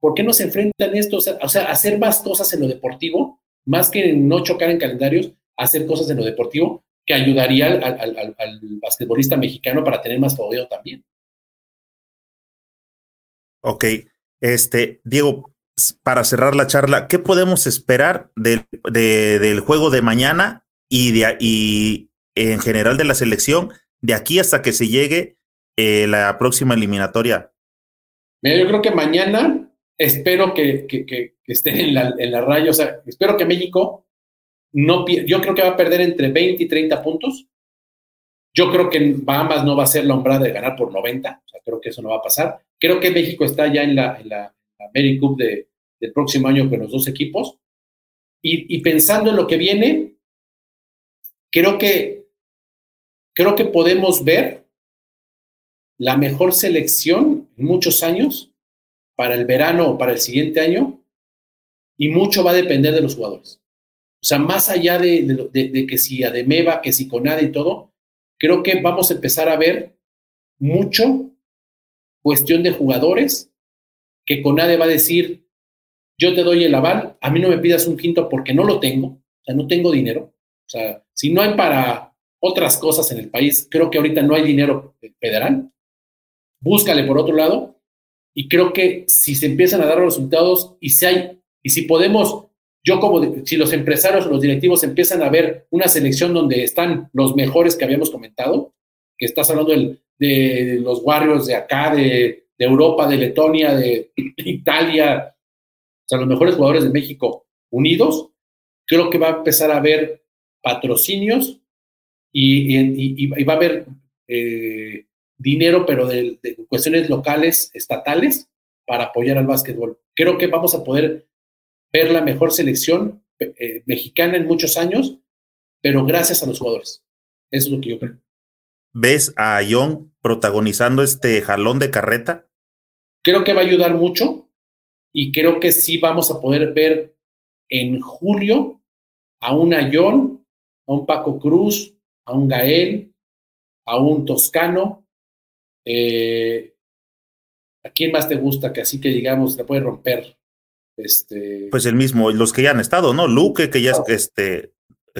¿Por qué no se enfrentan estos? O sea, hacer más cosas en lo deportivo, más que no chocar en calendarios, hacer cosas en lo deportivo que ayudaría al, basquetbolista mexicano para tener más favorito también. Ok, este, Diego, para cerrar la charla, ¿qué podemos esperar del, del juego de mañana y, de, y en general de la selección de aquí hasta que se llegue eh, la próxima eliminatoria? yo creo que mañana espero que, estén en la, en raya, o sea, espero que México no, yo creo que va a perder entre 20 y 30 puntos. Yo creo que Bahamas no va a ser la hombrada de ganar por 90. O sea, creo que eso no va a pasar. Creo que México está ya en la, en la, Cup de, del próximo año con los dos equipos. Y, pensando en lo que viene, creo que, creo que podemos ver la mejor selección en muchos años para el verano o para el siguiente año. Y mucho va a depender de los jugadores. O sea, más allá de, de, que si Ademeva, que si Conade y todo, creo que vamos a empezar a ver mucho cuestión de jugadores que Conade va a decir, yo te doy el aval, a mí no me pidas un quinto porque no lo tengo, o sea, no tengo dinero. O sea, si no hay para otras cosas en el país, creo que ahorita no hay dinero federal. Búscale por otro lado. Y creo que si se empiezan a dar resultados y si hay, y si podemos yo como si los empresarios o los directivos empiezan a ver una selección donde están los mejores que habíamos comentado, que estás hablando de los Warriors de acá, de, Europa, de Letonia, de Italia, o sea, los mejores jugadores de México unidos, creo que va a empezar a haber patrocinios y, va a haber eh, dinero, pero de, de, cuestiones locales, estatales, para apoyar al básquetbol. Creo que vamos a poder ver la mejor selección eh, mexicana en muchos años, pero gracias a los jugadores. Eso es lo que yo creo. ¿Ves a Young protagonizando este jalón de carreta? Creo que va a ayudar mucho. y creo que sí vamos a poder ver en julio a un Ayón, a un Paco Cruz, a un Gael, a un Toscano. Eh, ¿A quién más te gusta que así que digamos te puede romper? Este... Pues el mismo, los que ya han estado, ¿no? Luque, que ya, este,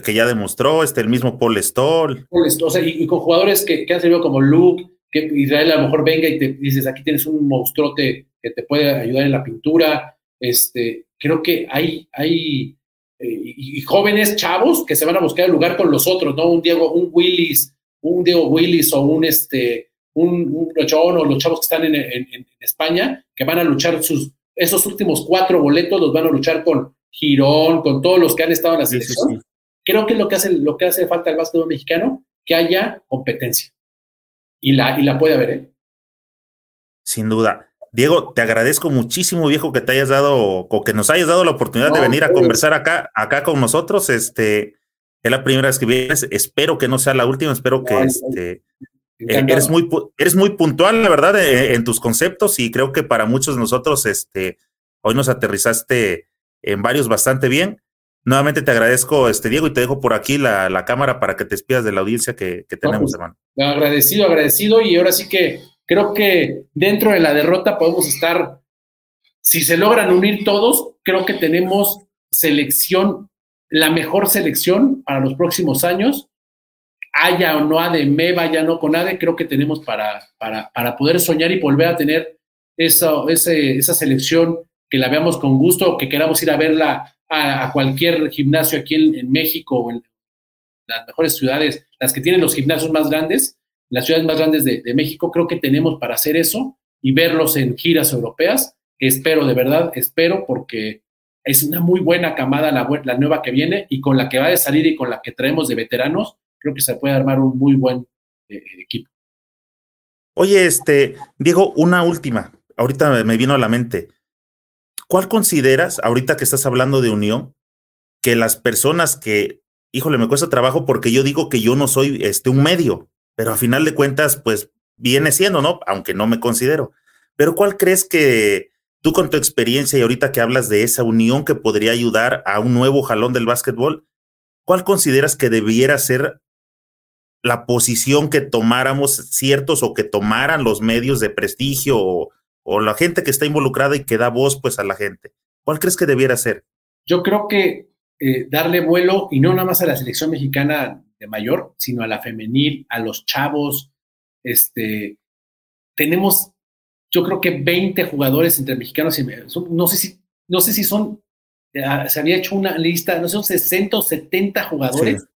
que ya demostró, este, el mismo Paul Stoll. o sea, y, con jugadores que, que, han servido como Luke, que Israel a lo mejor venga y te dices, aquí tienes un monstruote que te puede ayudar en la pintura. Este, creo que hay, hay eh, y, jóvenes chavos que se van a buscar el lugar con los otros, ¿no? Un Diego, un Willis, un Diego Willis o un este, un, un o los chavos que están en, en, España, que van a luchar sus, esos últimos cuatro boletos los van a luchar con Girón, con todos los que han estado en la selección. Creo que lo que hace, lo que hace falta al básquetbol mexicano, que haya competencia. Y la, y la puede haber, ¿eh? Sin duda. Diego, te agradezco muchísimo, viejo, que te hayas dado o que nos hayas dado la oportunidad de venir a pues. conversar acá, acá con nosotros. Este, es la primera vez que vienes. Espero que no sea la última. Espero que este, eh, eres muy, eres muy puntual, la verdad, eh, en, tus conceptos y creo que para muchos de nosotros, este, hoy nos aterrizaste en varios bastante bien. Nuevamente te agradezco, este Diego, y te dejo por aquí la, la cámara para que te despidas de la audiencia que, que tenemos, pues, hermano. Agradecido, agradecido, y ahora sí que Creo que dentro de la derrota podemos estar, si se logran unir todos, creo que tenemos selección, la mejor selección para los próximos años. Haya o no ADM, vaya no con ADE, creo que tenemos para, para, para poder soñar y volver a tener esa, esa selección que la veamos con gusto, que queramos ir a verla a, cualquier gimnasio aquí en, en, México o en las mejores ciudades, las que tienen los gimnasios más grandes, las ciudades más grandes de, México, creo que tenemos para hacer eso y verlos en giras europeas. Espero, de verdad, espero, porque es una muy buena camada la, nueva que viene y con la que va a salir y con la que traemos de veteranos, creo que se puede armar un muy buen eh, equipo. Oye, este, Diego, una última. Ahorita me vino a la mente. ¿Cuál consideras, ahorita que estás hablando de unión, que las personas que, híjole, me cuesta trabajo porque yo digo que yo no soy este, un medio, pero a final de cuentas, pues viene siendo, ¿no? Aunque no me considero. Pero ¿cuál crees que tú con tu experiencia y ahorita que hablas de esa unión que podría ayudar a un nuevo jalón del básquetbol, cuál consideras que debiera ser la posición que tomáramos ciertos o que tomaran los medios de prestigio o, la gente que está involucrada y que da voz pues a la gente? ¿Cuál crees que debiera ser? Yo creo que eh, darle vuelo y no nada más a la selección mexicana de mayor, sino a la femenil, a los chavos. Este, tenemos, yo creo que 20 jugadores entre mexicanos y no sé si, no sé si son, se había hecho una lista, no sé, son 60 o 70 jugadores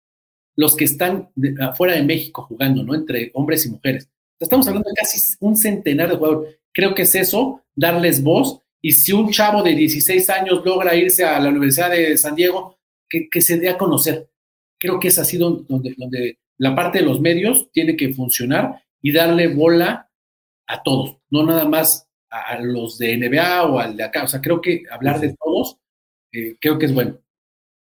los que están afuera de México jugando, ¿no? Entre hombres y mujeres. Estamos hablando de casi un centenar de jugadores. Creo que es eso, darles voz. Y si un chavo de 16 años logra irse a la Universidad de San Diego, que, que se dé a conocer creo que es así donde, donde, la parte de los medios tiene que funcionar y darle bola a todos, no nada más a, los de NBA o al de acá. O sea, creo que hablar de todos, eh, creo que es bueno.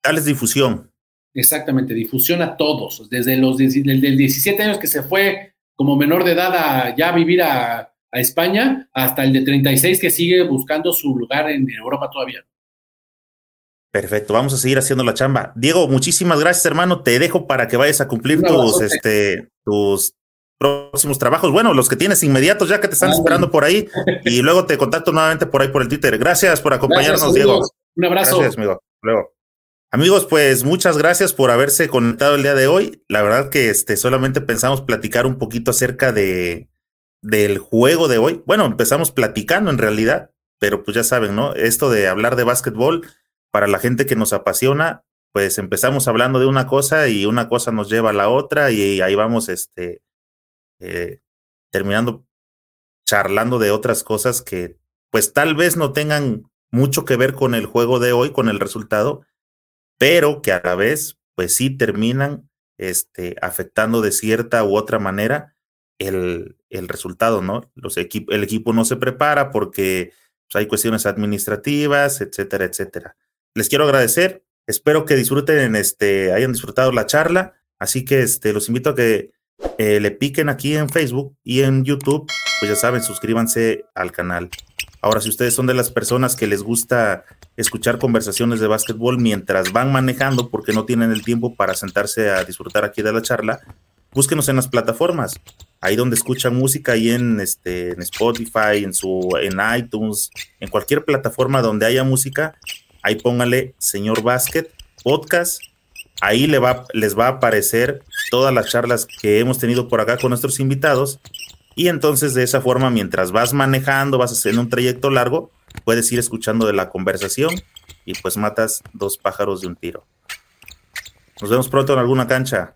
Darles difusión. Exactamente, difusión a todos, desde los del 17 años que se fue como menor de edad a ya vivir a, a España, hasta el de 36 que sigue buscando su lugar en Europa todavía. Perfecto, vamos a seguir haciendo la chamba. Diego, muchísimas gracias, hermano. Te dejo para que vayas a cumplir tus, este, tus próximos trabajos. Bueno, los que tienes inmediatos ya que te están esperando por ahí. Y luego te contacto nuevamente por ahí por el Twitter. Gracias por acompañarnos, Diego. Un abrazo. Gracias, amigo. Luego. Amigos, pues muchas gracias por haberse conectado el día de hoy. La verdad que este, solamente pensamos platicar un poquito acerca de, del juego de hoy. Bueno, empezamos platicando en realidad, pero pues ya saben, ¿no? Esto de hablar de básquetbol para la gente que nos apasiona, pues empezamos hablando de una cosa y una cosa nos lleva a la otra y ahí vamos este, eh, terminando charlando de otras cosas que pues tal vez no tengan mucho que ver con el juego de hoy, con el resultado, pero que a la vez pues sí terminan este, afectando de cierta u otra manera el, el resultado, ¿no? Los el equipo no se prepara porque pues, hay cuestiones administrativas, etcétera, etcétera les quiero agradecer. Espero que disfruten, este, hayan disfrutado la charla. Así que este, los invito a que eh, le piquen aquí en Facebook y en YouTube. Pues ya saben, suscríbanse al canal. Ahora, si ustedes son de las personas que les gusta escuchar conversaciones de básquetbol mientras van manejando porque no tienen el tiempo para sentarse a disfrutar aquí de la charla, búsquenos en las plataformas, ahí donde escuchan música, ahí en, este, en Spotify, en, su, en iTunes, en cualquier plataforma donde haya música, ahí póngale Señor Básquet Podcast, ahí le va, les va a aparecer todas las charlas que hemos tenido por acá con nuestros invitados y entonces de esa forma, mientras vas manejando, vas haciendo un trayecto largo, puedes ir escuchando de la conversación y pues matas dos pájaros de un tiro. Nos vemos pronto en alguna cancha.